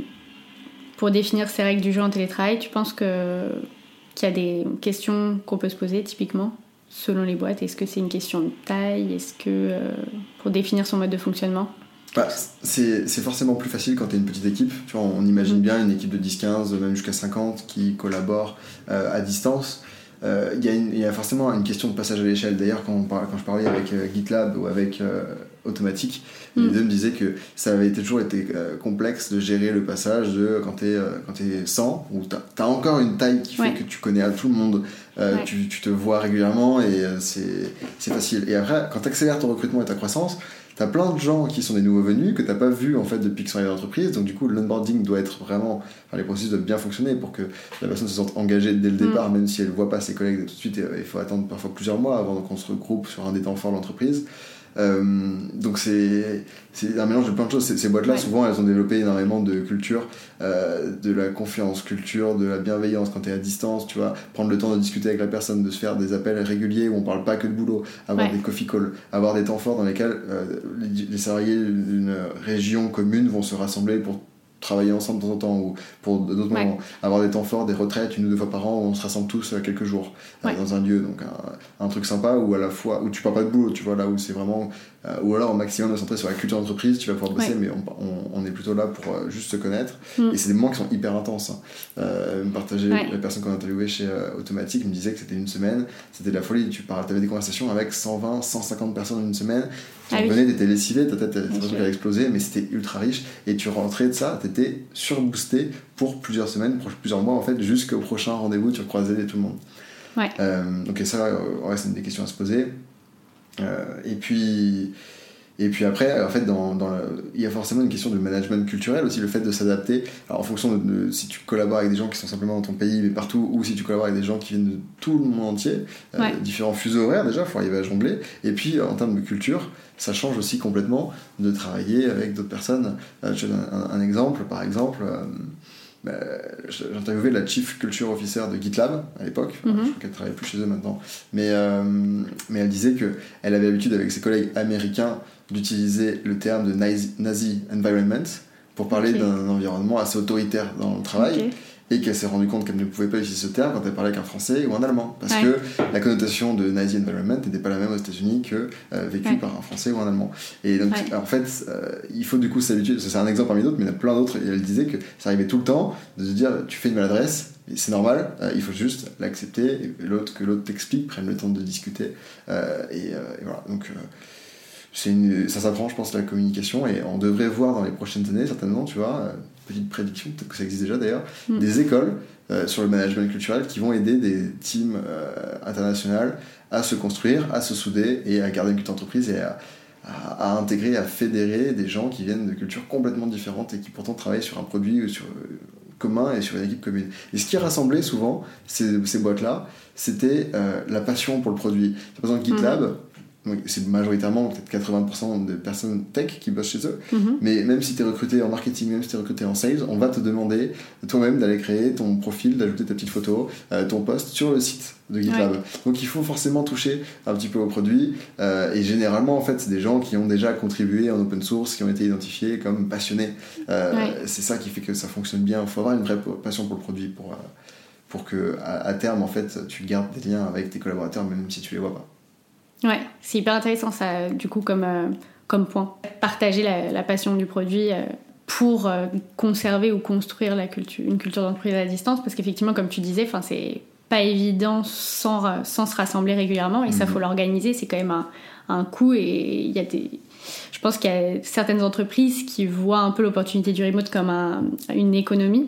S1: pour définir ces règles du jeu en télétravail, tu penses qu'il y a des questions qu'on peut se poser typiquement selon les boîtes? Est-ce que c'est une question de taille? Est-ce que euh, pour définir son mode de fonctionnement?
S2: Bah, c'est forcément plus facile quand tu es une petite équipe. Tu vois, on imagine mm-hmm. bien une équipe de 10-15, même jusqu'à 50 qui collaborent euh, à distance. Il y, a forcément une question de passage à l'échelle. D'ailleurs, quand, quand, je parlais avec GitLab ou avec automatique. Les mm. deux me disaient que ça avait toujours été euh, complexe de gérer le passage de quand tu es, euh, quand es 100, où tu as, encore une taille qui fait que tu connais à tout le monde, euh, tu, tu, te vois régulièrement et c'est facile. Et après, quand tu accélères ton recrutement et ta croissance, tu as plein de gens qui sont des nouveaux venus que tu pas vu en fait depuis qu'ils sont arrivés dans l'entreprise. Donc du coup, l'onboarding doit être vraiment, enfin, les processus doivent bien fonctionner pour que la personne se sente engagée dès le mm. départ, même si elle voit pas ses collègues tout de suite. Il faut attendre parfois plusieurs mois avant qu'on se regroupe sur un des temps forts de l'entreprise. Euh, donc c'est un mélange de plein de choses. Ces, boîtes-là, souvent, elles ont développé énormément de culture, euh, de la confiance, culture, de la bienveillance quand tu es à distance, tu vois, prendre le temps de discuter avec la personne, de se faire des appels réguliers où on parle pas que de boulot, avoir des coffee calls, avoir des temps forts dans lesquels euh, les, les salariés d'une région commune vont se rassembler pour travailler ensemble de temps en temps ou pour d'autres moments. Avoir des temps forts, des retraites une ou deux fois par an où on se rassemble tous euh, quelques jours euh, dans un lieu. Donc un, truc sympa où à la fois, où tu parles pas de boulot, tu vois, là où c'est vraiment. Euh, ou alors au maximum de centrer sur la culture d'entreprise, tu vas pouvoir bosser, mais on, on, est plutôt là pour juste se connaître. Mm. Et c'est des moments qui sont hyper intenses. Hein. me partager, la personne qu'on a interviewée chez Automatique me disait que c'était une semaine, c'était de la folie. Tu avais des conversations avec 120, 150 personnes en une semaine tu ah revenais, t'étais lessivé, ta tête, a explosé, mais c'était ultra riche. Et tu rentrais de ça, t'étais surboosté pour plusieurs semaines, pour plusieurs mois, en fait, jusqu'au prochain rendez-vous, tu recroisais tout le monde.
S1: Ouais.
S2: Euh, donc, et ça, ouais, c'est des questions à se poser. Euh, et puis. Et puis après, en fait, dans, dans il y a forcément une question de management culturel aussi, le fait de s'adapter. en fonction de, si tu collabores avec des gens qui sont simplement dans ton pays, mais partout, ou si tu collabores avec des gens qui viennent de tout le monde entier, euh, différents fuseaux horaires déjà, il faut arriver à jongler. Et puis, en termes de culture, ça change aussi complètement de travailler avec d'autres personnes. Euh, je donne un, exemple, par exemple. Euh, bah, j'ai interviewé la Chief Culture Officer de GitLab à l'époque, je mhm. crois qu'elle travaille plus chez eux maintenant, mais, euh, mais elle disait qu'elle avait l'habitude avec ses collègues américains d'utiliser le terme de nazi, environment pour parler d'un environnement assez autoritaire dans le travail. Et qu'elle s'est rendue compte qu'elle ne pouvait pas utiliser ce terme quand elle parlait avec un français ou un allemand. Parce que la connotation de Nazi environment n'était pas la même aux États-Unis que euh, vécue par un français ou un allemand. Et donc, en fait, euh, il faut du coup s'habituer. C'est un exemple parmi d'autres, mais il y en a plein d'autres. Et elle disait que ça arrivait tout le temps de se dire tu fais une maladresse, c'est normal, euh, il faut juste l'accepter et l'autre que l'autre t'explique, prenne le temps de discuter. Et, voilà. Donc une, ça s'apprend, je pense, la communication, et on devrait voir dans les prochaines années, certainement, tu vois, petite prédiction, peut-être que ça existe déjà d'ailleurs, mm. des écoles euh, sur le management culturel qui vont aider des teams euh, internationales à se construire, à se souder et à garder une culture d'entreprise et à, à, intégrer, à fédérer des gens qui viennent de cultures complètement différentes et qui pourtant travaillent sur un produit sur, euh, commun et sur une équipe commune. Et ce qui rassemblait souvent ces, ces boîtes-là, c'était la passion pour le produit. Par exemple, GitLab, mm c'est majoritairement peut-être 80% de personnes tech qui bossent chez eux, mhm. mais même si tu es recruté en marketing, même si tu es recruté en sales, on va te demander toi-même d'aller créer ton profil, d'ajouter ta petite photo, euh, ton post sur le site de GitLab. Donc il faut forcément toucher un petit peu au produit, euh, et généralement en fait c'est des gens qui ont déjà contribué en open source, qui ont été identifiés comme passionnés. Euh, c'est ça qui fait que ça fonctionne bien, il faut avoir une vraie passion pour le produit pour, pour que à, terme en fait tu gardes des liens avec tes collaborateurs même si tu les vois pas.
S1: Ouais, c'est hyper intéressant ça, du coup, comme, euh, comme point. Partager la, passion du produit euh, pour euh, conserver ou construire la culture, une culture d'entreprise à distance, parce qu'effectivement, comme tu disais, c'est pas évident sans, sans se rassembler régulièrement, et ça, mhm. faut l'organiser, c'est quand même un, un coût, et il y a des... Je pense qu'il y a certaines entreprises qui voient un peu l'opportunité du remote comme un, une économie.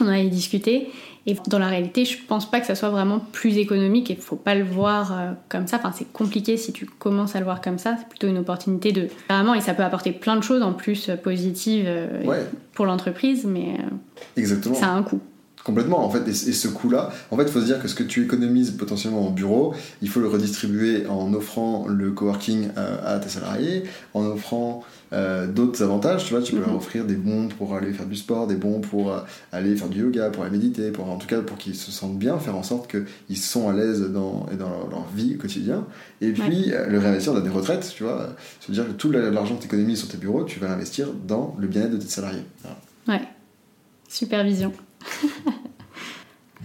S1: On en avait discuté. Et dans la réalité, je pense pas que ça soit vraiment plus économique et faut pas le voir euh, comme ça. Enfin, c'est compliqué si tu commences à le voir comme ça. C'est plutôt une opportunité de. Vraiment, et ça peut apporter plein de choses en plus euh, positives euh, pour l'entreprise, mais
S2: Exactement.
S1: ça a un coût.
S2: Complètement, en fait, et, ce coût-là, en fait, il faut se dire que ce que tu économises potentiellement en bureau, il faut le redistribuer en offrant le coworking à tes salariés, en offrant euh, d'autres avantages, tu vois, tu peux leur mhm. offrir des bons pour aller faire du sport, des bons pour euh, aller faire du yoga, pour aller méditer, pour en tout cas pour qu'ils se sentent bien, faire en sorte qu'ils sont à l'aise dans, dans leur, vie quotidienne. Et puis euh, le réinvestir dans des retraites, tu vois, se dire que tout l'argent que tu économises sur tes bureaux, tu vas l'investir dans le bien-être de tes salariés.
S1: Ouais, supervision.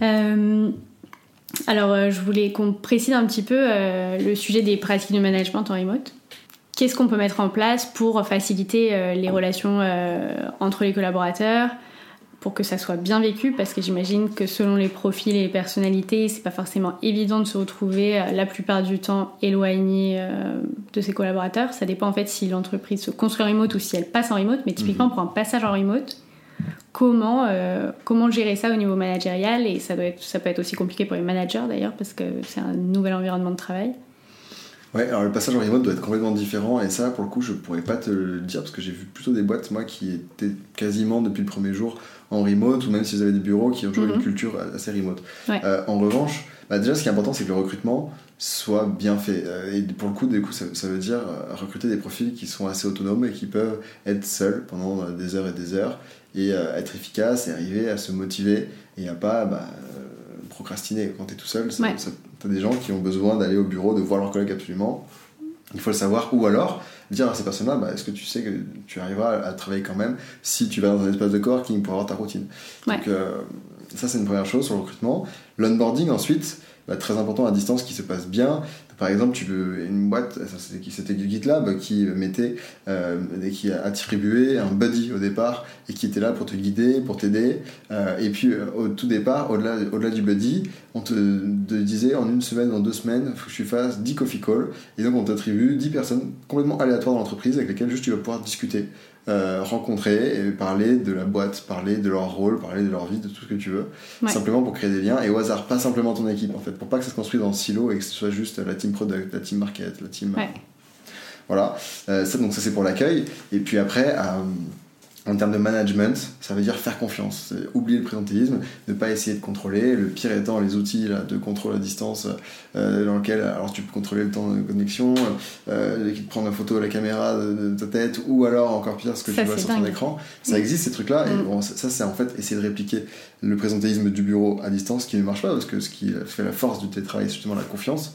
S1: alors, je voulais qu'on précise un petit peu le sujet des pratiques de management en remote qu'est-ce qu'on peut mettre en place pour faciliter euh, les relations euh, entre les collaborateurs pour que ça soit bien vécu? Parce que j'imagine que selon les profils et les personnalités, c'est pas forcément évident de se retrouver euh, la plupart du temps éloigné de ses collaborateurs. Ça dépend en fait si l'entreprise se construit en remote ou si elle passe en remote, mais typiquement mhm. pour un passage en remote, comment, comment gérer ça au niveau managérial et ça, doit être, ça peut être aussi compliqué pour les managers d'ailleurs parce que c'est un nouvel environnement de travail.
S2: Ouais, alors le passage en remote doit être complètement différent et ça, pour le coup, je pourrais pas te le dire parce que j'ai vu plutôt des boîtes, moi, qui étaient quasiment depuis le premier jour en remote ou même s'ils avaient des bureaux qui ont toujours une mhm. culture assez remote. Euh, en revanche, bah, déjà, ce qui est important, c'est que le recrutement soit bien fait. Euh, et pour le coup, du coup ça, veut dire euh, recruter des profils qui sont assez autonomes et qui peuvent être seuls pendant des heures et des heures et être efficaces et arriver à se motiver et à pas bah, procrastiner. Quand tu es tout seul, ça, tu as des gens qui ont besoin d'aller au bureau, de voir leurs collègues absolument. Il faut le savoir. Ou alors, dire à ces personnes-là, bah, est-ce que tu sais que tu arriveras à travailler quand même si tu vas dans un espace de coworking pour avoir ta routine? Donc, euh, ça, c'est une première chose sur le recrutement. L'onboarding, ensuite, bah, très important à distance qui se passe bien. Par exemple, tu veux une boîte, c'était GitLab qui mettait euh, et qui a attribué un buddy au départ et qui était là pour te guider, pour t'aider. Euh, et puis euh, au tout départ, au-delà, au-delà du buddy, on te, disait en une semaine, en deux semaines, il faut que tu fasses 10 coffee calls. Et donc on t'attribue 10 personnes complètement aléatoires dans l'entreprise avec lesquelles juste tu vas pouvoir discuter. Euh, rencontrer et parler de la boîte, parler de leur rôle, parler de leur vie, de tout ce que tu veux, simplement pour créer des liens et au hasard, pas simplement ton équipe en fait, pour pas que ça se construise dans le silo et que ce soit juste la team product, la team market, la team. Voilà, euh, ça donc ça c'est pour l'accueil. Et puis après en termes de management, ça veut dire faire confiance, oublier le présentéisme, ne pas essayer de contrôler, le pire étant les outils là, de contrôle à distance euh, dans lequel alors tu peux contrôler le temps de connexion, euh, qui te prend la photo à la caméra de, ta tête, ou alors encore pire ce que tu vois sur ton écran. Ça existe ces trucs-là, et mm. bon, ça c'est en fait essayer de répliquer le présentéisme du bureau à distance qui ne marche pas, parce que ce qui fait la force du télétravail c'est justement la confiance.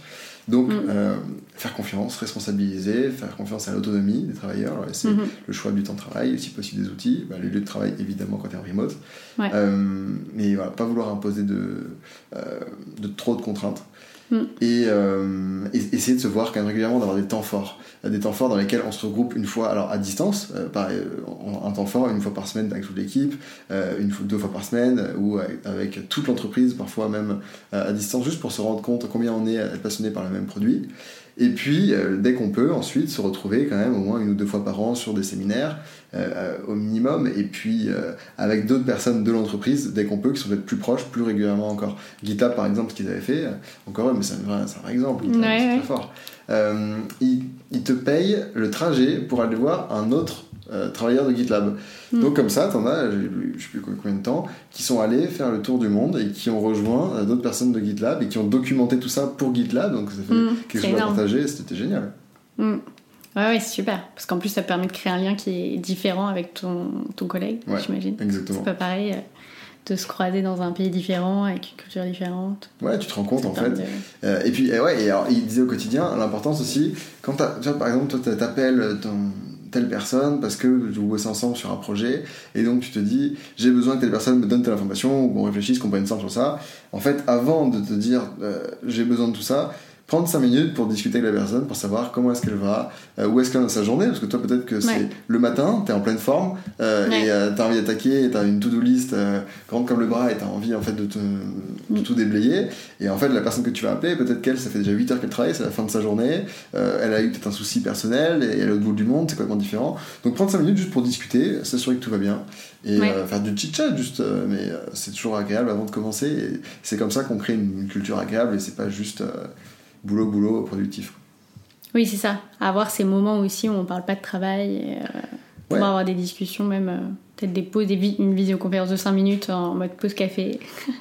S2: Donc,
S1: Mm.
S2: euh, faire confiance, responsabiliser, faire confiance à l'autonomie des travailleurs, c'est
S1: Mhm.
S2: le choix du temps de travail, si possible des outils, bah, les lieux de travail évidemment quand tu es en remote.
S1: Ouais.
S2: Euh, mais voilà, pas vouloir imposer de, euh, de trop de contraintes.
S1: Mm.
S2: Et, euh, essayer de se voir quand même régulièrement, d'avoir des temps forts. Des temps forts dans lesquels on se regroupe une fois, alors à distance, euh, pareil, euh, un temps fort, une fois par semaine avec toute l'équipe, euh, une fois, deux fois par semaine, ou avec, toute l'entreprise, parfois même euh, à distance, juste pour se rendre compte combien on est passionné par le même produit. Et puis, euh, dès qu'on peut, ensuite se retrouver quand même au moins une ou deux fois par an sur des séminaires, euh, euh, au minimum, et puis euh, avec d'autres personnes de l'entreprise, dès qu'on peut, qui sont peut-être plus proches, plus régulièrement encore. GitLab, par exemple, ce qu'ils avaient fait, encore eux, mais c'est un, vrai- c'est un vrai exemple, GitLab,
S1: Ouais,
S2: c'est
S1: ouais.
S2: très fort. Ils, ils te payent le trajet pour aller voir un autre euh, travailleur de GitLab.
S1: Mm.
S2: Donc comme ça, t'en as, je sais plus combien de temps, qui sont allés faire le tour du monde et qui ont rejoint euh, d'autres personnes de GitLab et qui ont documenté tout ça pour GitLab, donc ça fait
S1: Mm,
S2: quelque chose à
S1: énorme.
S2: partager, c'était génial.
S1: Mm. Ouais, ouais, c'est super. Parce qu'en plus, ça permet de créer un lien qui est différent avec ton, ton collègue,
S2: Ouais.
S1: j'imagine.
S2: Exactement.
S1: C'est pas pareil euh, de se croiser dans un pays différent, avec une culture différente.
S2: Ouais, tu te rends compte en fait.
S1: de-
S2: Euh, et puis, et ouais, et alors, il disait au quotidien l'importance aussi, quand tu vois, par exemple, toi, t'a- t'appelles ton- telle personne parce que vous bossez ensemble sur un projet, et donc tu te dis, j'ai besoin que telle personne me donne telle information, ou qu'on réfléchisse, qu'on prenne ça sur ça. En fait, avant de te dire, euh, j'ai besoin de tout ça, prendre 5 minutes pour discuter avec la personne, pour savoir comment est-ce qu'elle va, euh, où est-ce qu'elle est dans sa journée, parce que toi peut-être que c'est
S1: Ouais.
S2: le matin, t'es en pleine forme, euh,
S1: Ouais.
S2: et euh, t'as envie d'attaquer, t'as une to-do list euh, grande comme le bras, et t'as envie en fait de, te- de
S1: Mm.
S2: tout déblayer, et en fait la personne que tu vas appeler, peut-être qu'elle, ça fait déjà 8 heures qu'elle travaille, c'est la fin de sa journée, euh, elle a eu peut-être un souci personnel, et elle est au bout du monde, c'est complètement différent. Donc prendre 5 minutes juste pour discuter, s'assurer que tout va bien, et
S1: Ouais.
S2: euh, faire du chit-chat juste, euh, mais c'est toujours agréable avant de commencer, et c'est comme ça qu'on crée une, une culture agréable, et c'est pas juste... boulot, boulot, productif.
S1: Oui, c'est ça. Avoir ces moments aussi où on parle pas de travail, euh,
S2: Ouais.
S1: avoir des discussions, même euh, peut-être des pauses, des vi- une visioconférence de 5 minutes en mode pause café.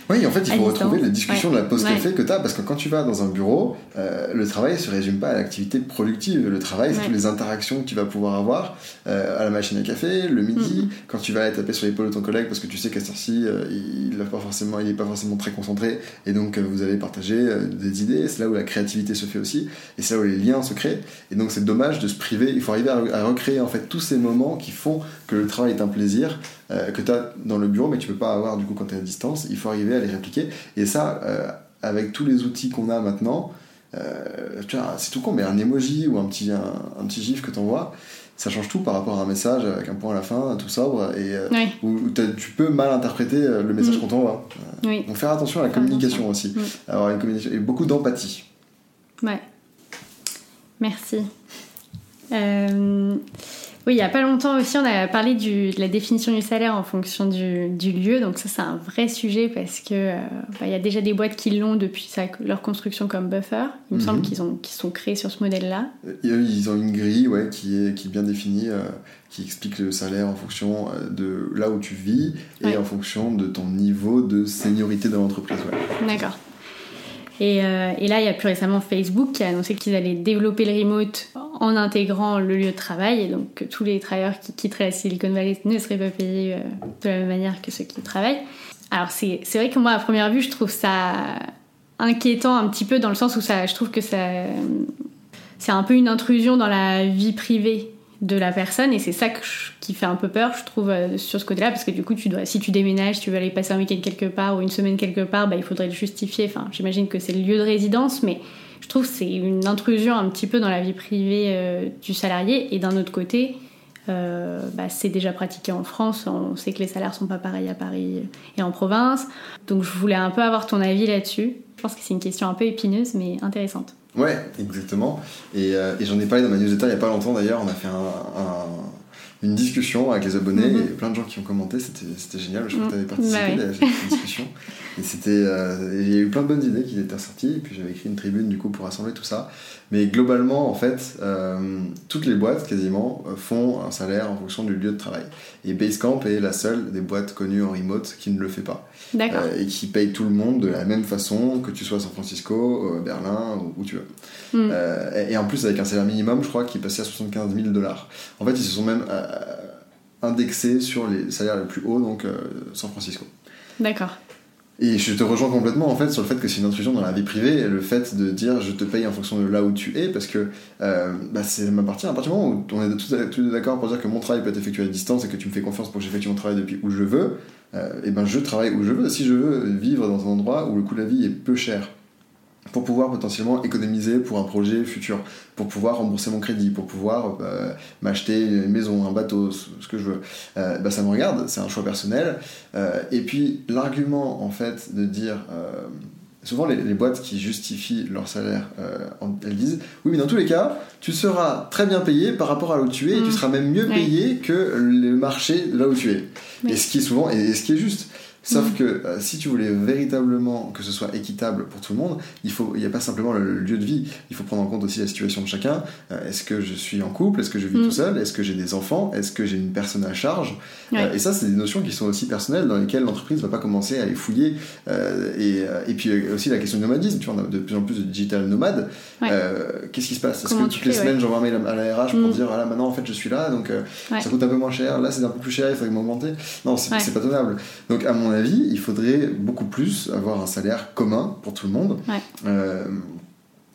S2: Oui, en fait, il faut
S1: distance.
S2: retrouver la discussion de la pause
S1: Ouais.
S2: café que tu as, parce que quand tu vas dans un bureau, euh, le travail se résume pas à l'activité productive. Le travail, c'est
S1: Ouais.
S2: toutes les interactions que tu vas pouvoir avoir euh, à la machine à café, le midi, quand tu vas aller taper sur l'épaule de ton collègue, parce que tu sais qu'à cette heure-ci, euh, il n'est pas, forcément- il est pas forcément très concentré, et donc vous allez partager des idées. C'est là où la créativité se fait aussi, et c'est là où les liens se créent. Et donc c'est dommage de se priver. Il faut arriver à, à recréer en fait tous ces moments qui font que le travail est un plaisir, euh, que tu as dans le bureau, mais tu peux pas avoir du coup quand tu es à distance. Il faut arriver à les répliquer. Et ça, euh, avec tous les outils qu'on a maintenant, euh, tu vois, c'est tout con, mais un emoji ou un petit, un, un petit gif que tu envoies, ça change tout par rapport à un message avec un point à la fin, tout sobre, et
S1: Ouais,
S2: où, tu peux mal interpréter le message
S1: Mm.
S2: qu'on t'envoie.
S1: oui,
S2: Donc faire attention à la communication aussi.
S1: Mm.
S2: Avoir une communication et beaucoup d'empathie.
S1: ouais. Merci. Euh, oui, il y a pas longtemps aussi, on a parlé du- de la définition du salaire en fonction du, du lieu. Donc ça, c'est un vrai sujet parce que euh, bah, y a déjà des boîtes qui l'ont depuis sa- leur construction comme buffer. Il me
S2: Mhm.
S1: semble qu'ils ont qu'ils sont créés sur ce modèle-là.
S2: Ils ont une grille ouais, qui, est, qui est bien définie, euh, qui explique le salaire en fonction euh, de là où tu vis et
S1: Ouais.
S2: en fonction de ton niveau de seniorité dans l'entreprise. Ouais.
S1: D'accord. Et, euh, et là, il y a plus récemment Facebook qui a annoncé qu'ils allaient développer le remote en intégrant le lieu de travail, et donc que tous les travailleurs qui quitteraient la Silicon Valley ne seraient pas payés euh, de la même manière que ceux qui travaillent. Alors c'est vrai que moi, à première vue, je trouve ça inquiétant un petit peu dans le sens où ça, je trouve que c'est un peu une intrusion dans la vie privée de la personne et c'est ça qui fait un peu peur je trouve euh, sur ce côté-là parce que du coup tu dois si tu déménages tu veux aller passer un week-end quelque part ou une semaine quelque part bah, il faudrait le justifier. Enfin j'imagine que c'est le lieu de résidence mais je trouve c'est une intrusion un petit peu dans la vie privée euh, du salarié. Et d'un autre côté euh, bah, c'est déjà pratiqué en France. On sait que les salaires sont pas pareils à Paris et en province. Donc je voulais un peu avoir ton avis là-dessus. Je pense que c'est une question un peu épineuse mais intéressante
S2: Ouais, exactement. Et, euh, et j'en ai parlé dans ma newsletter il n'y a pas longtemps d'ailleurs. On a fait un- un- une discussion avec les abonnés
S1: Mhm.
S2: et plein de gens qui ont commenté. C'était génial. Je crois que tu avais
S1: Mhm.
S2: participé
S1: Bah
S2: à cette discussion. Et c'était, euh, il y a eu plein de bonnes idées qui étaient ressorties. Et puis j'avais écrit une tribune du coup pour rassembler tout ça. Mais globalement, en fait, euh, toutes les boîtes quasiment euh, font un salaire en fonction du lieu de travail. Et Basecamp est la seule des boîtes connues en remote qui ne le fait pas. Euh, et qui paye tout le monde de la même façon, que tu sois à San Francisco, euh, Berlin, ou où tu veux.
S1: Mm.
S2: Euh, et, et en plus, avec un salaire minimum, je crois, qui est passé à 75 000 dollars. En fait, ils se sont même indexés sur les salaires les plus hauts, donc San Francisco.
S1: d'accord
S2: Et je te rejoins complètement en fait sur le fait que c'est une intrusion dans la vie privée, le fait de dire je te paye en fonction de là où tu es, parce que euh, bah, ça m'appartient à partir du moment où on est tous, d'accord pour dire que mon travail peut être effectué à distance et que tu me fais confiance pour que j'effectue mon travail depuis où je veux, euh, et ben je travaille où je veux. Si je veux vivre dans un endroit où le coût de la vie est peu cher, pour pouvoir potentiellement économiser pour un projet futur, pour pouvoir rembourser mon crédit, pour pouvoir euh, m'acheter une maison, un bateau, ce que je veux. Euh, bah, ça me regarde, c'est un choix personnel. Euh, et puis l'argument en fait de dire, souvent les, boîtes qui justifient leur salaire, elles disent, oui mais dans tous les cas, tu seras très bien payé par rapport à là où tu es, et tu mm. seras même mieux payé que le marché là où tu es. Et ce qui est souvent, et ce qui est juste. Sauf mm. que euh, si tu voulais véritablement que ce soit équitable pour tout le monde, il n'y a pas simplement le, lieu de vie, il faut prendre en compte aussi la situation de chacun. Euh, est-ce que je suis en couple? Est-ce que je vis mm. tout seul? Est-ce que j'ai des enfants? Est-ce que j'ai une personne à charge? Euh, Et ça, c'est des notions qui sont aussi personnelles dans lesquelles l'entreprise ne va pas commencer à les fouiller. Et, et, puis aussi la question du nomadisme, tu vois, on a de plus en plus de digital nomades. Qu'est-ce qui se passe? Est-ce que toutes les semaines j'envoie un mail à la RH pour mm. dire voilà, maintenant en fait je suis là, donc ça coûte un peu moins cher, là c'est un peu plus cher, il faudrait m'augmenter Non, c'est pas tenable. Donc à mon avis, il faudrait beaucoup plus avoir un salaire commun pour tout le monde. Euh,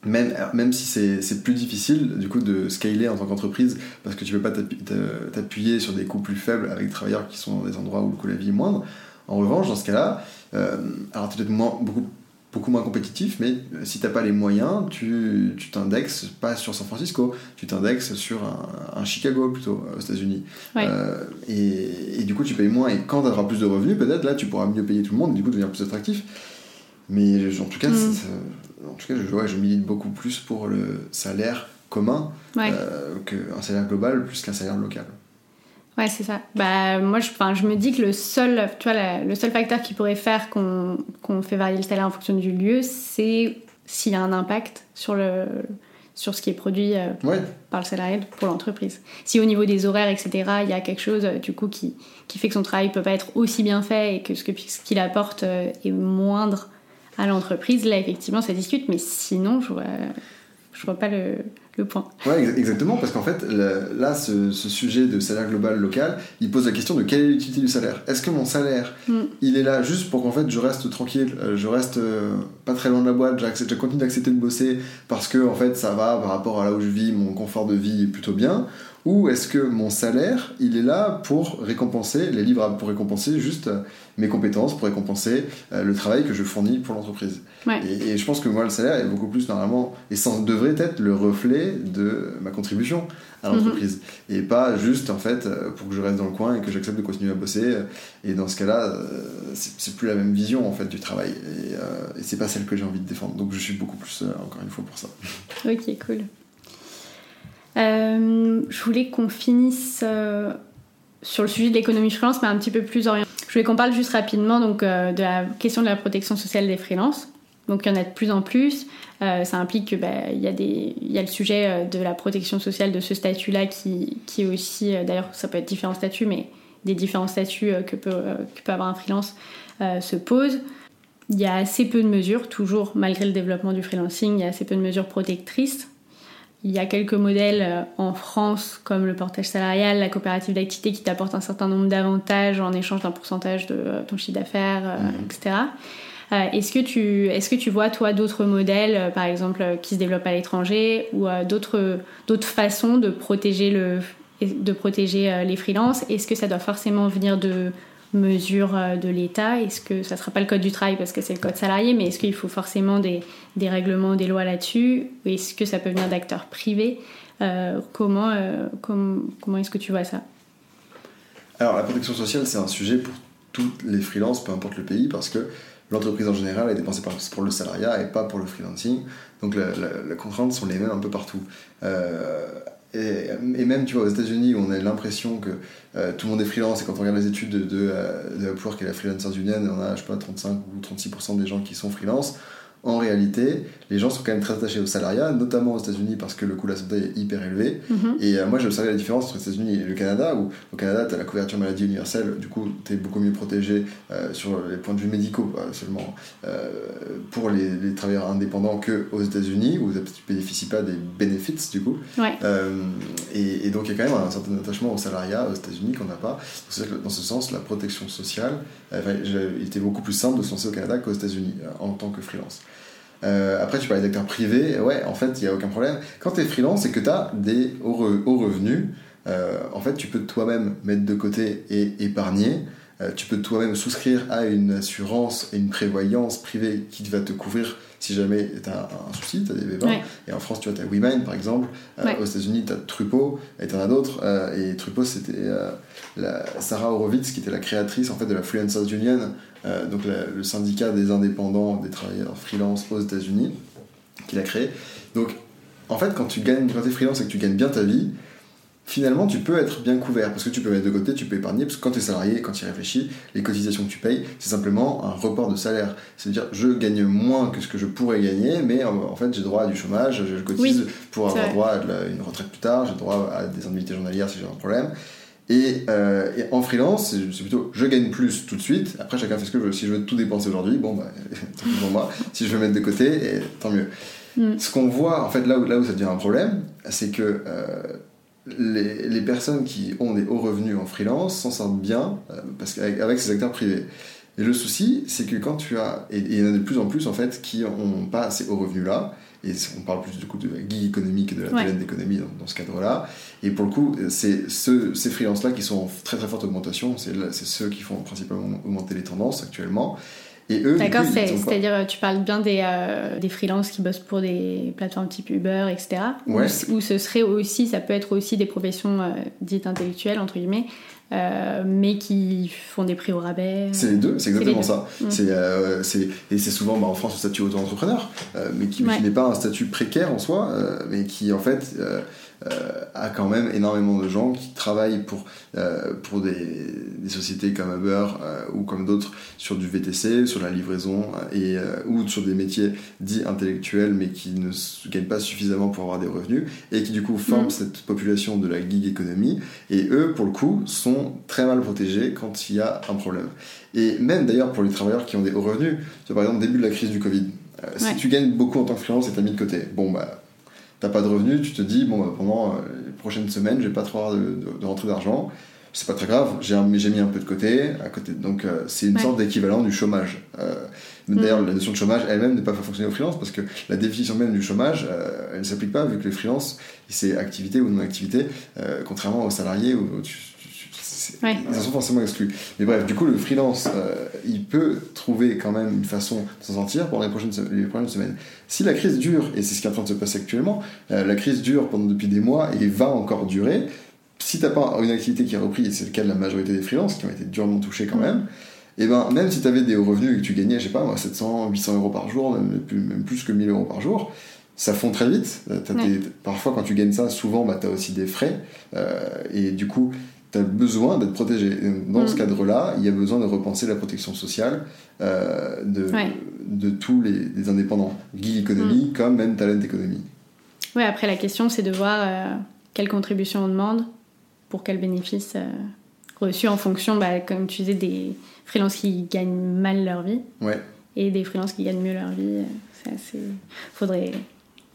S2: même, même si c'est plus difficile du coup de scaler en tant qu'entreprise parce que tu peux pas t'appuyer sur des coûts plus faibles avec des travailleurs qui sont dans des endroits où le coût de la vie est moindre. En revanche, dans ce cas-là, euh, alors peut-être beaucoup beaucoup moins compétitif, mais euh, si t'as pas les moyens, tu t'indexes pas sur San Francisco, tu t'indexes sur un, Chicago plutôt aux États-Unis. Euh, et, du coup, tu payes moins. Et quand tu auras plus de revenus, peut-être là, tu pourras mieux payer tout le monde et du coup devenir plus attractif. Mais en tout cas, mm. en tout cas, je, je milite beaucoup plus pour le salaire commun euh, qu'un salaire global plus qu'un salaire local.
S1: Ouais, c'est ça. Bah, moi, je, je me dis que le seul, tu vois, le seul facteur qui pourrait faire qu'on fait varier le salaire en fonction du lieu, c'est s'il y a un impact sur, le, sur ce qui est produit euh, par le salarié pour l'entreprise. Si au niveau des horaires, etc., il y a quelque chose euh, du coup qui, qui fait que son travail peut pas être aussi bien fait et que ce qu'il ce apporte euh, est moindre à l'entreprise, là, effectivement, ça discute. Mais sinon, je vois, je vois pas le le point.
S2: Ouais, exactement, parce qu'en fait, là, ce, sujet de salaire global local, il pose la question de quelle est l'utilité du salaire. Est-ce que mon salaire, mm. il est là juste pour qu'en fait je reste tranquille, euh, je reste euh, pas très loin de la boîte, je continue d'accepter de bosser parce que en fait ça va par rapport à là où je vis, mon confort de vie est plutôt bien, ou est-ce que mon salaire, il est là pour récompenser, les livres pour récompenser juste euh, mes compétences, pour récompenser le travail que je fournis pour l'entreprise. Et, je pense que moi, le salaire est beaucoup plus normalement, et ça devrait être le reflet de ma contribution à l'entreprise. Mhm. Et pas juste, en fait, euh, pour que je reste dans le coin et que j'accepte de continuer à bosser. Et dans ce cas-là, euh, c'est plus la même vision, en fait, du travail. Et, euh, et c'est pas celle que j'ai envie de défendre. Donc je suis beaucoup plus, encore une fois, pour ça.
S1: Ok, cool. Je voulais qu'on finisse sur le sujet de l'économie freelance, mais un petit peu plus orienté. Je voulais qu'on parle juste rapidement donc, de la question de la protection sociale des freelances. Donc il y en a de plus en plus. Euh, ça implique que bah, y, a le sujet euh, de la protection sociale de ce statut-là qui, est aussi, euh, d'ailleurs ça peut être différents statuts, mais des différents statuts que, peut, que peut avoir un freelance se posent. Il y a assez peu de mesures, toujours malgré le développement du freelancing, il y a assez peu de mesures protectrices. Il y a quelques modèles en France comme le portage salarial, la coopérative d'activité qui t'apporte un certain nombre d'avantages en échange d'un pourcentage de ton chiffre d'affaires, mmh. etc. Euh, est-ce que tu est-ce que tu vois toi d'autres modèles, euh, par exemple, euh, qui se développent à l'étranger ou d'autres d'autres façons de protéger le de protéger les freelances? Est-ce que ça doit forcément venir de mesures de l'État Est-ce que ça ne sera pas le code du travail parce que c'est le code salarié, mais est-ce qu'il faut forcément des, règlements, des lois là-dessus? Est-ce que ça peut venir d'acteurs privés? Comment, comment est-ce que tu vois ça?
S2: Alors la protection sociale, c'est un sujet pour toutes les freelances, peu importe le pays, parce que l'entreprise en général est dépensée pour le salariat et pas pour le freelancing. Donc les contraintes sont les mêmes un peu partout. Euh, et, même, tu vois, aux États-Unis, on a l'impression que euh, tout le monde est freelance, et quand on regarde les études de, de, euh, de Upwork et la Freelancers Union, on a, je sais pas, 35 ou 36% des gens qui sont freelance. En réalité, les gens sont quand même très attachés au salariat, notamment aux États-Unis parce que le coût de la santé est hyper élevé.
S1: Mhm.
S2: Et euh, moi, j'ai observé la différence entre les États-Unis et le Canada, où au Canada, tu as la couverture maladie universelle, du coup, tu es beaucoup mieux protégé euh, sur les points de vue médicaux, seulement euh, pour les, les travailleurs indépendants qu'aux États-Unis, où tu bénéficies pas des benefits, du coup.
S1: Ouais.
S2: Et, et donc, il y a quand même un certain attachement au salariat aux États-Unis qu'on n'a pas. C'est que Dans ce sens, la protection sociale, il était beaucoup plus simple de se lancer au Canada qu'aux États-Unis en tant que freelance. Euh, après, tu parlais d'acteurs privés. Ouais, en fait, il n'y a aucun problème. Quand tu es freelance et que tu as des hauts, re- hauts revenus, euh, en fait, tu peux toi-même mettre de côté et épargner. Euh, tu peux toi-même souscrire à une assurance et une prévoyance privée qui va te couvrir si jamais tu as un souci, tu as des bébés.
S1: Ouais.
S2: Et en France, tu vois, tu as WeMind par exemple. Euh,
S1: Ouais.
S2: Aux États-Unis, tu as Trupo et tu en as d'autres. Et Trupo, c'était la Sarah Horowitz qui était la créatrice en fait, de la Freelancers Union, euh, donc la- le syndicat des indépendants, des travailleurs freelance aux États-Unis, qui l'a créé. Donc, en fait, quand tu gagnes, quand es freelance et que tu gagnes bien ta vie, finalement, tu peux être bien couvert parce que tu peux mettre de côté, tu peux épargner. Parce que quand tu es salarié, quand tu y réfléchis, les cotisations que tu payes, c'est simplement un report de salaire. C'est-à-dire, je gagne moins que ce que je pourrais gagner, mais en, fait, j'ai droit à du chômage, je, cotise
S1: Oui,
S2: pour avoir
S1: vrai.
S2: droit à une retraite plus tard, j'ai droit à des indemnités journalières si j'ai un problème. Et, euh, et en freelance, c'est plutôt je gagne plus tout de suite. Après, chacun fait ce que veut. Si je veux tout dépenser aujourd'hui, bon, bah, tant pis pour moi. Si je veux mettre de côté, et, tant mieux.
S1: Mm.
S2: Ce qu'on voit, en fait, là où, là où ça devient un problème, c'est que euh, les, les personnes qui ont des hauts revenus en freelance s'en sortent bien euh, parce qu'avec avec ces acteurs privés. Et le souci, c'est que quand tu as, et et il y en a de plus en plus en fait qui n'ont pas ces hauts revenus là, et on parle plus du coup de la gig économique et de la
S1: Ouais.
S2: d'économie dans, dans ce cadre-là, et pour le coup, c'est ces freelances-là qui sont en très très forte augmentation, c'est ceux qui font principalement augmenter les tendances actuellement, et eux,
S1: D'accord,
S2: pas-
S1: c'est-à-dire euh, tu parles bien des, euh, des freelances qui bossent pour des plateformes type Uber, etc.
S2: Ouais.
S1: Ou, ou ce serait aussi, ça peut être aussi des professions euh, dites intellectuelles, entre guillemets, euh, mais qui font des prix au rabais.
S2: C'est les deux, c'est exactement
S1: deux.
S2: ça. C'est, euh, c'est- et c'est souvent bah, en France le statut auto-entrepreneur, euh, mais qui,
S1: Ouais.
S2: qui n'est pas un statut précaire en soi, mais qui en fait euh, euh, a quand même énormément de gens qui travaillent pour, euh, pour des, des sociétés comme Uber euh, ou comme d'autres sur du VTC, sur la livraison et, ou sur des métiers dits intellectuels mais qui ne gagnent pas suffisamment pour avoir des revenus et qui du coup forment
S1: Mm.
S2: cette population de la gig économie et eux pour le coup sont très mal protégés quand il y a un problème. Et même d'ailleurs pour les travailleurs qui ont des hauts revenus, tu vois, par exemple début de la crise du Covid, euh, si tu gagnes beaucoup en tant que freelance et t'as mis de côté, bon bah t'as pas de revenus, tu te dis bon bah, pendant euh, les prochaines semaines je vais pas trop avoir de, de, de rentrée d'argent, c'est pas très grave, j'ai mis un peu de côté, à côté donc euh, c'est une
S1: Ouais.
S2: sorte d'équivalent du chômage. Euh, mais D'ailleurs la notion de chômage elle-même n'est pas fonctionner au freelance parce que la définition même du chômage euh, elle ne s'applique pas vu que les freelances c'est activité ou non activité, euh, contrairement aux salariés où tu, tu-
S1: Ouais.
S2: ils sont forcément exclus. Mais bref, du coup, le freelance, euh, il peut trouver quand même une façon de s'en sortir pendant les prochaines, se- les prochaines semaines. Si la crise dure, et c'est ce qui est en train de se passer actuellement, euh, la crise dure pendant depuis des mois et va encore durer, si t'as pas une activité qui a repris, et c'est le cas de la majorité des freelances qui ont été durement touchés quand même, et ben même si tu avais des hauts revenus et que tu gagnais, je sais pas, moi, 700, 800 euros par jour, même plus, même plus que 1000 euros par jour, ça fond très vite. Euh, t'as
S1: Ouais.
S2: tes- parfois, quand tu gagnes ça, souvent, bah, tu as aussi des frais. euh, et du coup, tu as besoin d'être protégé. Dans
S1: Mm.
S2: ce cadre-là, il y a besoin de repenser la protection sociale euh, de,
S1: Ouais.
S2: de tous les, les indépendants,
S1: Mm.
S2: économie comme même talent économie.
S1: Ouais, après la question c'est de voir euh, quelle contribution on demande pour quel bénéfice euh, reçu en fonction, bah, comme tu disais, des freelances qui gagnent mal leur vie
S2: Ouais.
S1: et des freelances qui gagnent mieux leur vie. euh, C'est assez. Faudrait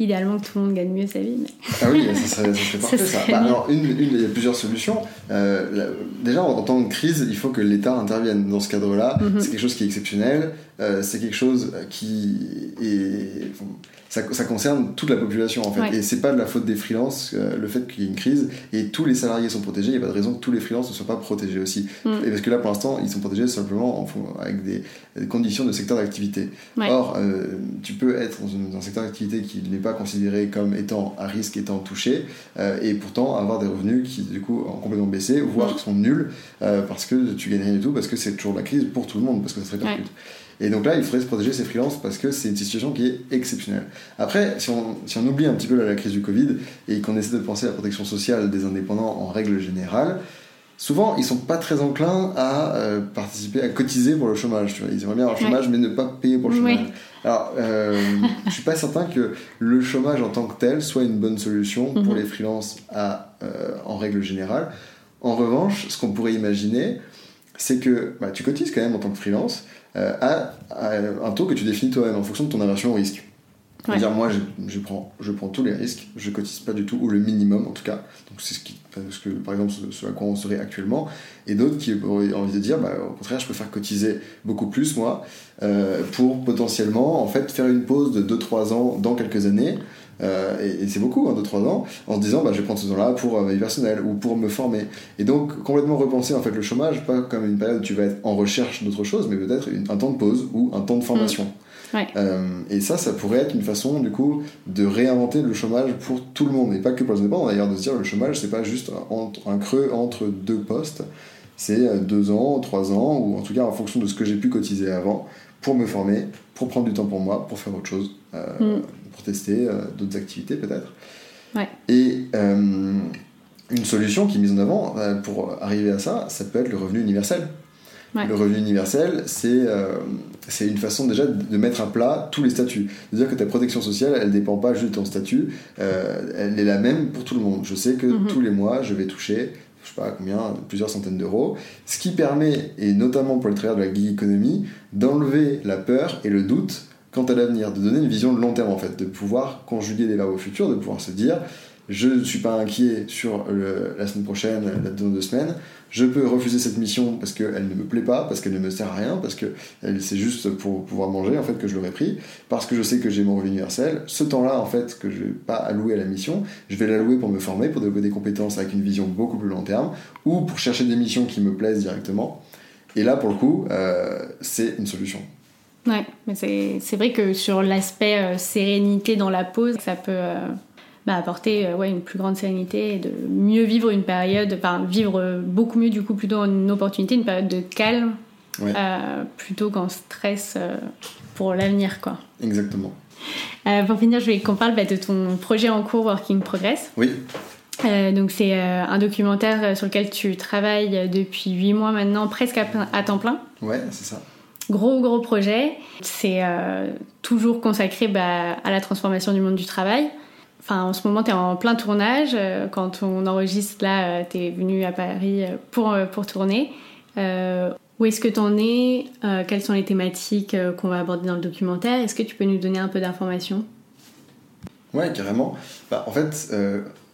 S1: idéalement que tout le monde gagne mieux sa vie. Mais...
S2: Ah oui, ça serait, ça serait parfait ça.
S1: serait
S2: Bah, alors, une, une, il y a plusieurs solutions. Euh, déjà, en, temps de crise, il faut que l'État intervienne. Dans ce cadre-là,
S1: Mhm.
S2: c'est quelque chose qui est exceptionnel. Euh, c'est quelque chose qui est. Ça, ça concerne toute la population en fait.
S1: Ouais.
S2: Et c'est pas de la faute des freelances, euh, le fait qu'il y ait une crise et tous les salariés sont protégés. Il n'y a pas de raison que tous les freelances ne soient pas protégés aussi.
S1: Mm.
S2: Et parce que là, pour l'instant, ils sont protégés simplement en avec des, des conditions de secteur d'activité.
S1: Ouais.
S2: Or, euh, tu peux être dans, un secteur d'activité qui n'est pas considéré comme étant à risque, étant touché, euh, et pourtant avoir des revenus qui, du coup, ont complètement baissé, voire
S1: Mm.
S2: qui sont nuls, parce que tu gagnes rien du tout, parce que c'est toujours la crise pour tout le monde, parce que ça se répercute. Et donc là, il faudrait se protéger ces freelances parce que c'est une situation qui est exceptionnelle. Après, si on, si on oublie un petit peu la, la crise du Covid et qu'on essaie de penser à la protection sociale des indépendants en règle générale, souvent ils sont pas très enclins à euh, participer, à cotiser pour le chômage. Tu vois. Ils aimeraient bien avoir le chômage, mais ne pas payer pour le chômage. Alors, euh, je suis pas certain que le chômage en tant que tel soit une bonne solution pour mhm. les freelances à, euh, en règle générale. En revanche, ce qu'on pourrait imaginer, c'est que bah, tu cotises quand même en tant que freelance euh, à, un taux que tu définis toi-même en fonction de ton aversion au risque. Dire, moi, je, prends, je prends tous les risques, je cotise pas du tout, ou le minimum en tout cas. Donc, c'est ce, qui, que, par exemple, ce, à quoi on serait actuellement. Et d'autres qui auraient envie de dire, bah, au contraire, je préfère cotiser beaucoup plus, moi, euh, pour potentiellement, en fait, faire une pause de 2-3 ans dans quelques années. Euh, et, c'est beaucoup, hein, 2-3 ans, en se disant, bah, je vais prendre ce temps-là pour euh, ma vie personnelle ou pour me former. Et donc, complètement repenser en fait le chômage, pas comme une période où tu vas être en recherche d'autre chose, mais peut-être un temps de pause ou un temps de formation. Mmh. Euh, et ça, ça pourrait être une façon, du coup, de réinventer le chômage pour tout le monde, et pas que pour les indépendants, d'ailleurs, de se dire le chômage, c'est pas juste un, creux entre deux postes, c'est deux ans, trois ans, ou en tout cas en fonction de ce que j'ai pu cotiser avant, pour me former, pour prendre du temps pour moi, pour faire autre chose, euh, mm. Pour tester d'autres activités peut-être. Et une solution qui est mise en avant pour arriver à ça, ça peut être le revenu universel. Le revenu universel, euh, c'est une façon déjà de mettre à plat tous les statuts. De dire que ta protection sociale, elle ne dépend pas juste de ton statut, euh, elle est la même pour tout le monde. Je sais que mhm. tous les mois, je vais toucher, je sais pas combien, plusieurs centaines d'euros. Ce qui permet, et notamment pour les travailleurs de la gig economy, d'enlever la peur et le doute quant à l'avenir, de donner une vision de long terme en fait, de pouvoir conjuguer des verbes au futur, de pouvoir se dire je ne suis pas inquiet sur la semaine prochaine, la dans deux semaines, je peux refuser cette mission parce qu'elle ne me plaît pas, parce qu'elle ne me sert à rien, parce que c'est juste pour pouvoir manger en fait que je l'aurais pris, parce que je sais que j'ai mon revenu universel. Ce temps-là en fait que je vais pas allouer à la mission, je vais l'allouer pour me former, pour développer des compétences avec une vision beaucoup plus long terme, ou pour chercher des missions qui me plaisent directement. Et là pour le coup, euh, c'est une solution.
S1: Ouais, mais c'est vrai que sur l'aspect euh, sérénité dans la pause, ça peut euh, bah, apporter euh, ouais, une plus grande sérénité et de mieux vivre une période, enfin vivre beaucoup mieux du coup plutôt une opportunité, une période de calme euh, plutôt qu'en stress euh, pour l'avenir quoi.
S2: Exactement.
S1: pour finir, je voulais qu'on parle bah, de ton projet en cours Working Progress.
S2: Oui.
S1: donc c'est un documentaire sur lequel tu travailles depuis 8 mois maintenant, presque à, temps plein.
S2: Ouais, c'est ça.
S1: Gros gros projet. C'est toujours consacré bah, à la transformation du monde du travail. Enfin, en ce moment, tu es en plein tournage. Euh, quand on enregistre là, euh, tu es venu à Paris euh, pour, pour tourner. où est-ce que tu en es Quelles sont les thématiques qu'on va aborder dans le documentaire? Est-ce que tu peux nous donner un peu d'informations?
S2: Ouais, carrément. Bah, en fait,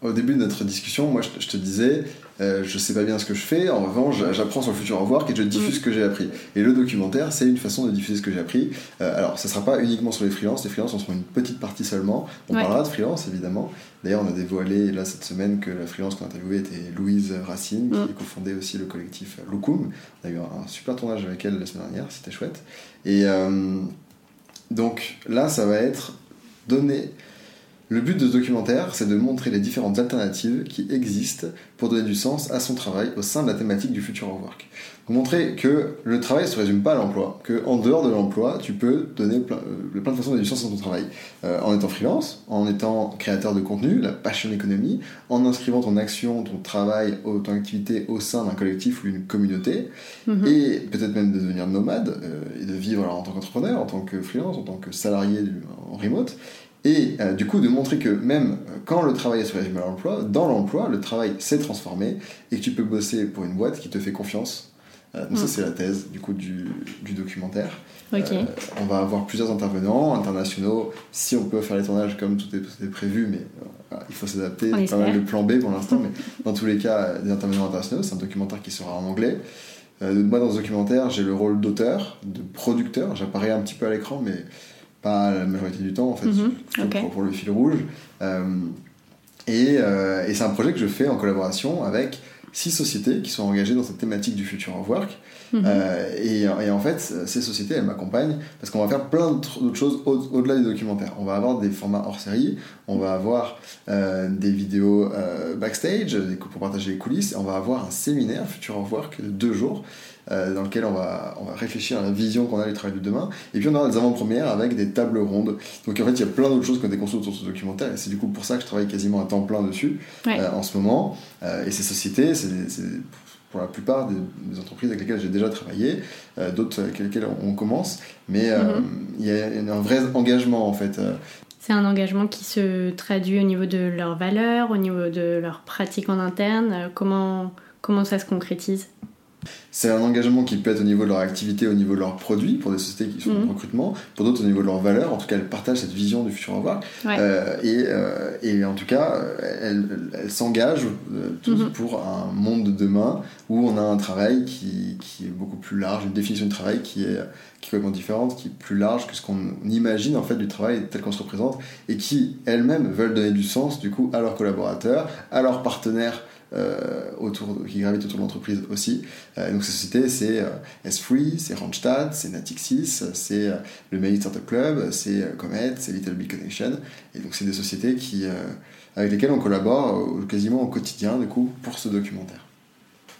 S2: au début de notre discussion, moi, je te disais, euh, je sais pas bien ce que je fais, en revanche, j'apprends sur le futur au revoir et je diffuse mm. ce que j'ai appris. Et le documentaire, c'est une façon de diffuser ce que j'ai appris. Euh, alors, ça sera pas uniquement sur les freelances, les freelances en seront une petite partie seulement. On parlera de freelance, évidemment. D'ailleurs, on a dévoilé là cette semaine que la freelance qu'on a interviewée était Louise Racine, qui mm. cofondait aussi le collectif Loukoum. On a eu un, super tournage avec elle la semaine dernière, c'était chouette. Et euh, donc là, ça va être donner le but de ce documentaire, c'est de montrer les différentes alternatives qui existent pour donner du sens à son travail au sein de la thématique du future of work. Montrer que le travail ne se résume pas à l'emploi, que en dehors de l'emploi, tu peux donner plein, euh, plein, de façons de donner du sens à ton travail. Euh, en étant freelance, en étant créateur de contenu, la passion économie, en inscrivant ton action, ton travail, ton activité au sein d'un collectif ou d'une communauté, mhm. et peut-être même de devenir nomade euh, et de vivre en tant qu'entrepreneur, en tant que freelance, en tant que salarié en remote, et euh, du coup, de montrer que même euh, quand le travail est sur régime à l'emploi, dans l'emploi, le travail s'est transformé et que tu peux bosser pour une boîte qui te fait confiance. Euh, donc, ça, mm. c'est la thèse du coup du, du documentaire. on va avoir plusieurs intervenants internationaux si on peut faire les tournages comme tout est, prévu, mais il faut s'adapter. pas mal de plan B pour l'instant, mais dans tous les cas, des intervenants internationaux. C'est un documentaire qui sera en anglais. moi, dans ce documentaire, j'ai le rôle d'auteur, de producteur. J'apparais un petit peu à l'écran, mais la majorité du temps en fait, mhm. pour, le fil rouge. Euh, et, euh, et c'est un projet que je fais en collaboration avec six sociétés qui sont engagées dans cette thématique du future of work. Mhm. Euh, et, et, en fait, ces sociétés, elles m'accompagnent parce qu'on va faire plein d'autres choses au-delà des documentaires. On va avoir des formats hors série, on va avoir des vidéos backstage des, pour partager les coulisses, et on va avoir un séminaire future of work de deux jours euh, dans lequel on va, on va réfléchir à la vision qu'on a du travail de demain. Et puis on aura des avant-premières avec des tables rondes. Donc en fait, il y a plein d'autres choses qui ont été construites sur ce documentaire. Et c'est du coup pour ça que je travaille quasiment à temps plein dessus euh, en ce moment. Euh, et ces sociétés, c'est pour la plupart des, entreprises avec lesquelles j'ai déjà travaillé, d'autres avec lesquelles on commence, mais mhm. il y a un vrai engagement en fait.
S1: C'est un engagement qui se traduit au niveau de leurs valeurs, au niveau de leurs pratiques en interne. Comment, comment ça se concrétise?
S2: C'est un engagement qui peut être au niveau de leur activité, au niveau de leurs produits, pour des sociétés qui sont en mhm. recrutement, pour d'autres au niveau de leurs valeurs. En tout cas, elles partagent cette vision du futur revoir. Euh, et, euh, et, en tout cas, elles, s'engagent euh, mhm. pour un monde de demain où on a un travail qui, qui, est beaucoup plus large, une définition du travail qui est, qui est complètement différente, qui est plus large que ce qu'on imagine en fait du travail tel qu'on se représente, et qui elles-mêmes veulent donner du sens du coup à leurs collaborateurs, à leurs partenaires euh, autour, qui gravitent autour de l'entreprise aussi. Euh, donc ces sociétés, c'est euh, S3, c'est Randstad, c'est Natixis, c'est le Merit Startup Club, c'est Comet, c'est Little Big Connection. Et donc c'est des sociétés qui, avec lesquelles on collabore quasiment au quotidien du coup pour ce documentaire.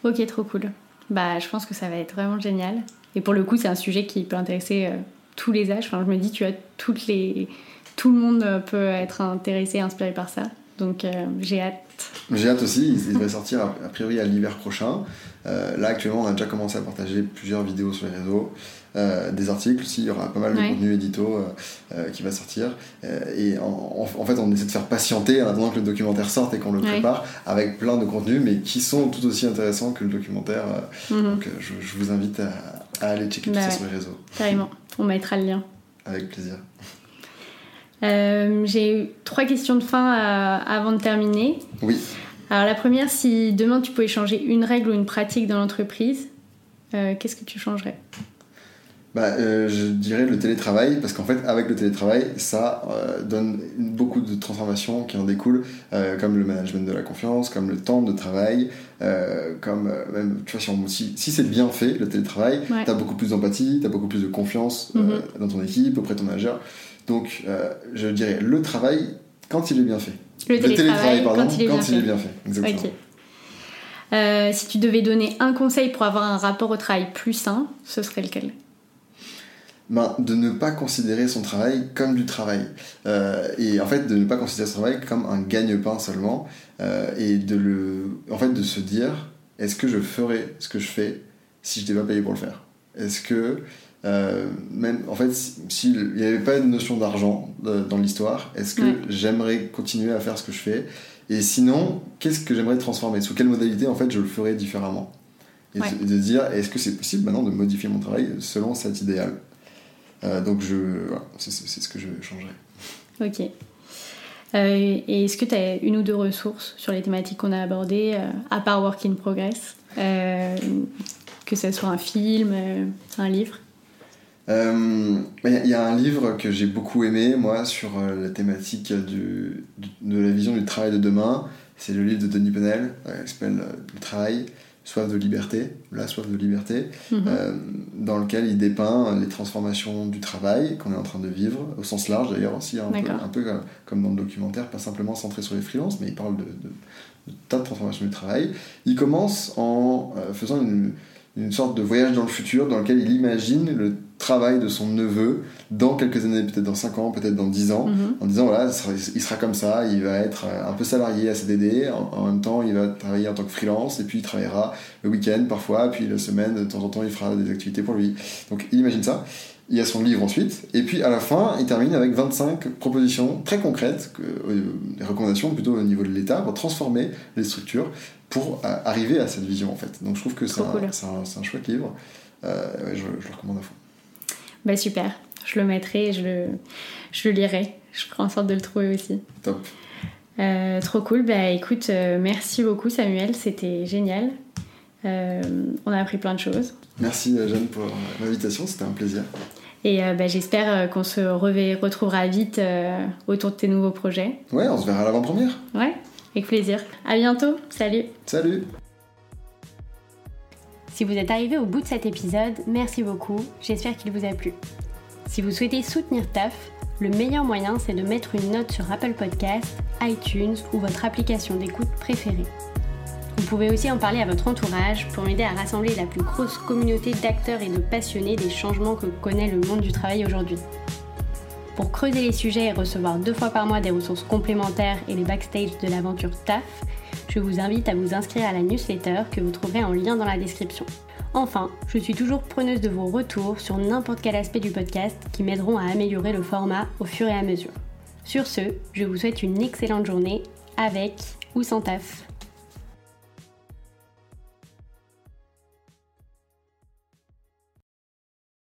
S1: Ok, trop cool. Bah, je pense que ça va être vraiment génial. Et pour le coup, c'est un sujet qui peut intéresser tous les âges. Enfin, je me dis, tu as toutes les... tout le monde peut être intéressé, inspiré par ça. Donc j'ai hâte
S2: j'ai hâte aussi, il devrait sortir a priori à l'hiver prochain. Euh, là actuellement on a déjà commencé à partager plusieurs vidéos sur les réseaux, euh, des articles aussi, il y aura pas mal de contenu édito euh, qui va sortir. et en, fait on essaie de faire patienter en attendant que le documentaire sorte et qu'on le prépare avec plein de contenus mais qui sont tout aussi intéressants que le documentaire. Mhm. Donc je, vous invite à, aller checker tout bah ça sur les réseaux.
S1: Carrément, on mettra le lien.
S2: Avec plaisir.
S1: Euh, j'ai trois questions de fin euh, avant de terminer.
S2: Oui.
S1: Alors la première, si demain tu pouvais changer une règle ou une pratique dans l'entreprise, euh, qu'est-ce que tu changerais?
S2: Bah, je dirais le télétravail, parce qu'en fait, avec le télétravail, ça donne beaucoup de transformations qui en découlent, comme le management de la confiance, comme le temps de travail, comme même, tu vois, si, si, c'est bien fait, le télétravail, tu as beaucoup plus d'empathie, tu as beaucoup plus de confiance mm-hmm. dans ton équipe, auprès de ton manager. Donc, euh, je dirais le travail quand il est bien fait.
S1: Le, télétravail, pardon, quand, il est, bien, fait. Exactement. Euh, si tu devais donner un conseil pour avoir un rapport au travail plus sain, ce serait lequel?
S2: Ben, de ne pas considérer son travail comme du travail. Euh, et en fait, de ne pas considérer son travail comme un gagne-pain seulement. et de, le, en fait, de se dire, est-ce que je ferais ce que je fais si je n'étais pas payé pour le faire? Est-ce que euh, même en fait, s'il n'y avait pas une notion d'argent dans l'histoire, est-ce que j'aimerais continuer à faire ce que je fais? Et sinon, qu'est-ce que j'aimerais transformer? Sous quelle modalité en fait je le ferais différemment? Et de, dire, est-ce que c'est possible maintenant de modifier mon travail selon cet idéal? Euh, Donc je, c'est, ce que je changerais.
S1: Ok. Euh, et est-ce que tu as une ou deux ressources sur les thématiques qu'on a abordées, à part Work in Progress Que ce soit un film, un livre?
S2: Il euh, y, a un livre que j'ai beaucoup aimé, moi, sur euh, la thématique du, de la vision du travail de demain. C'est le livre de Denis Penel, euh, qui s'appelle Le travail, soif de liberté, la soif de liberté, mhm. dans lequel il dépeint les transformations du travail qu'on est en train de vivre, au sens large d'ailleurs aussi, un peu, un peu, comme dans le documentaire, pas simplement centré sur les freelances, mais il parle de, de, tas de transformations du travail. Il commence en faisant une, une sorte de voyage dans le futur dans lequel il imagine le travail de son neveu dans quelques années, peut-être dans 5 ans, peut-être dans 10 ans, mhm. en disant voilà, il sera comme ça, il va être un peu salarié à CDD, en, même temps il va travailler en tant que freelance, et puis il travaillera le week-end parfois, puis la semaine, de temps en temps il fera des activités pour lui. Donc il imagine ça. Il y a son livre ensuite, et puis à la fin, il termine avec 25 propositions très concrètes, euh, des recommandations plutôt au niveau de l'État, pour transformer les structures pour euh, arriver à cette vision en fait. Donc je trouve que c'est un, un, chouette livre, euh, je, je le recommande à fond.
S1: Bah super, je le mettrai et je le, je le lirai. Je ferai en sorte de le trouver aussi.
S2: Top.
S1: Euh, trop cool. Bah écoute, euh, merci beaucoup Samuel, c'était génial. On a appris plein de choses.
S2: Merci Jeanne pour l'invitation, c'était un plaisir.
S1: Et bah, j'espère qu'on se retrouvera vite autour de tes nouveaux projets.
S2: Ouais, on se verra à l'avant-première.
S1: Ouais, avec plaisir. À bientôt. Salut.
S2: Salut.
S1: Si vous êtes arrivé au bout de cet épisode, merci beaucoup, j'espère qu'il vous a plu. Si vous souhaitez soutenir TAF, le meilleur moyen c'est de mettre une note sur Apple Podcast, iTunes ou votre application d'écoute préférée. Vous pouvez aussi en parler à votre entourage pour m'aider à rassembler la plus grosse communauté d'acteurs et de passionnés des changements que connaît le monde du travail aujourd'hui. Pour creuser les sujets et recevoir deux fois par mois des ressources complémentaires et les backstage de l'aventure TAF, je vous invite à vous inscrire à la newsletter que vous trouverez en lien dans la description. Enfin, je suis toujours preneuse de vos retours sur n'importe quel aspect du podcast qui m'aideront à améliorer le format au fur et à mesure. Sur ce, je vous souhaite une excellente journée avec ou sans taf.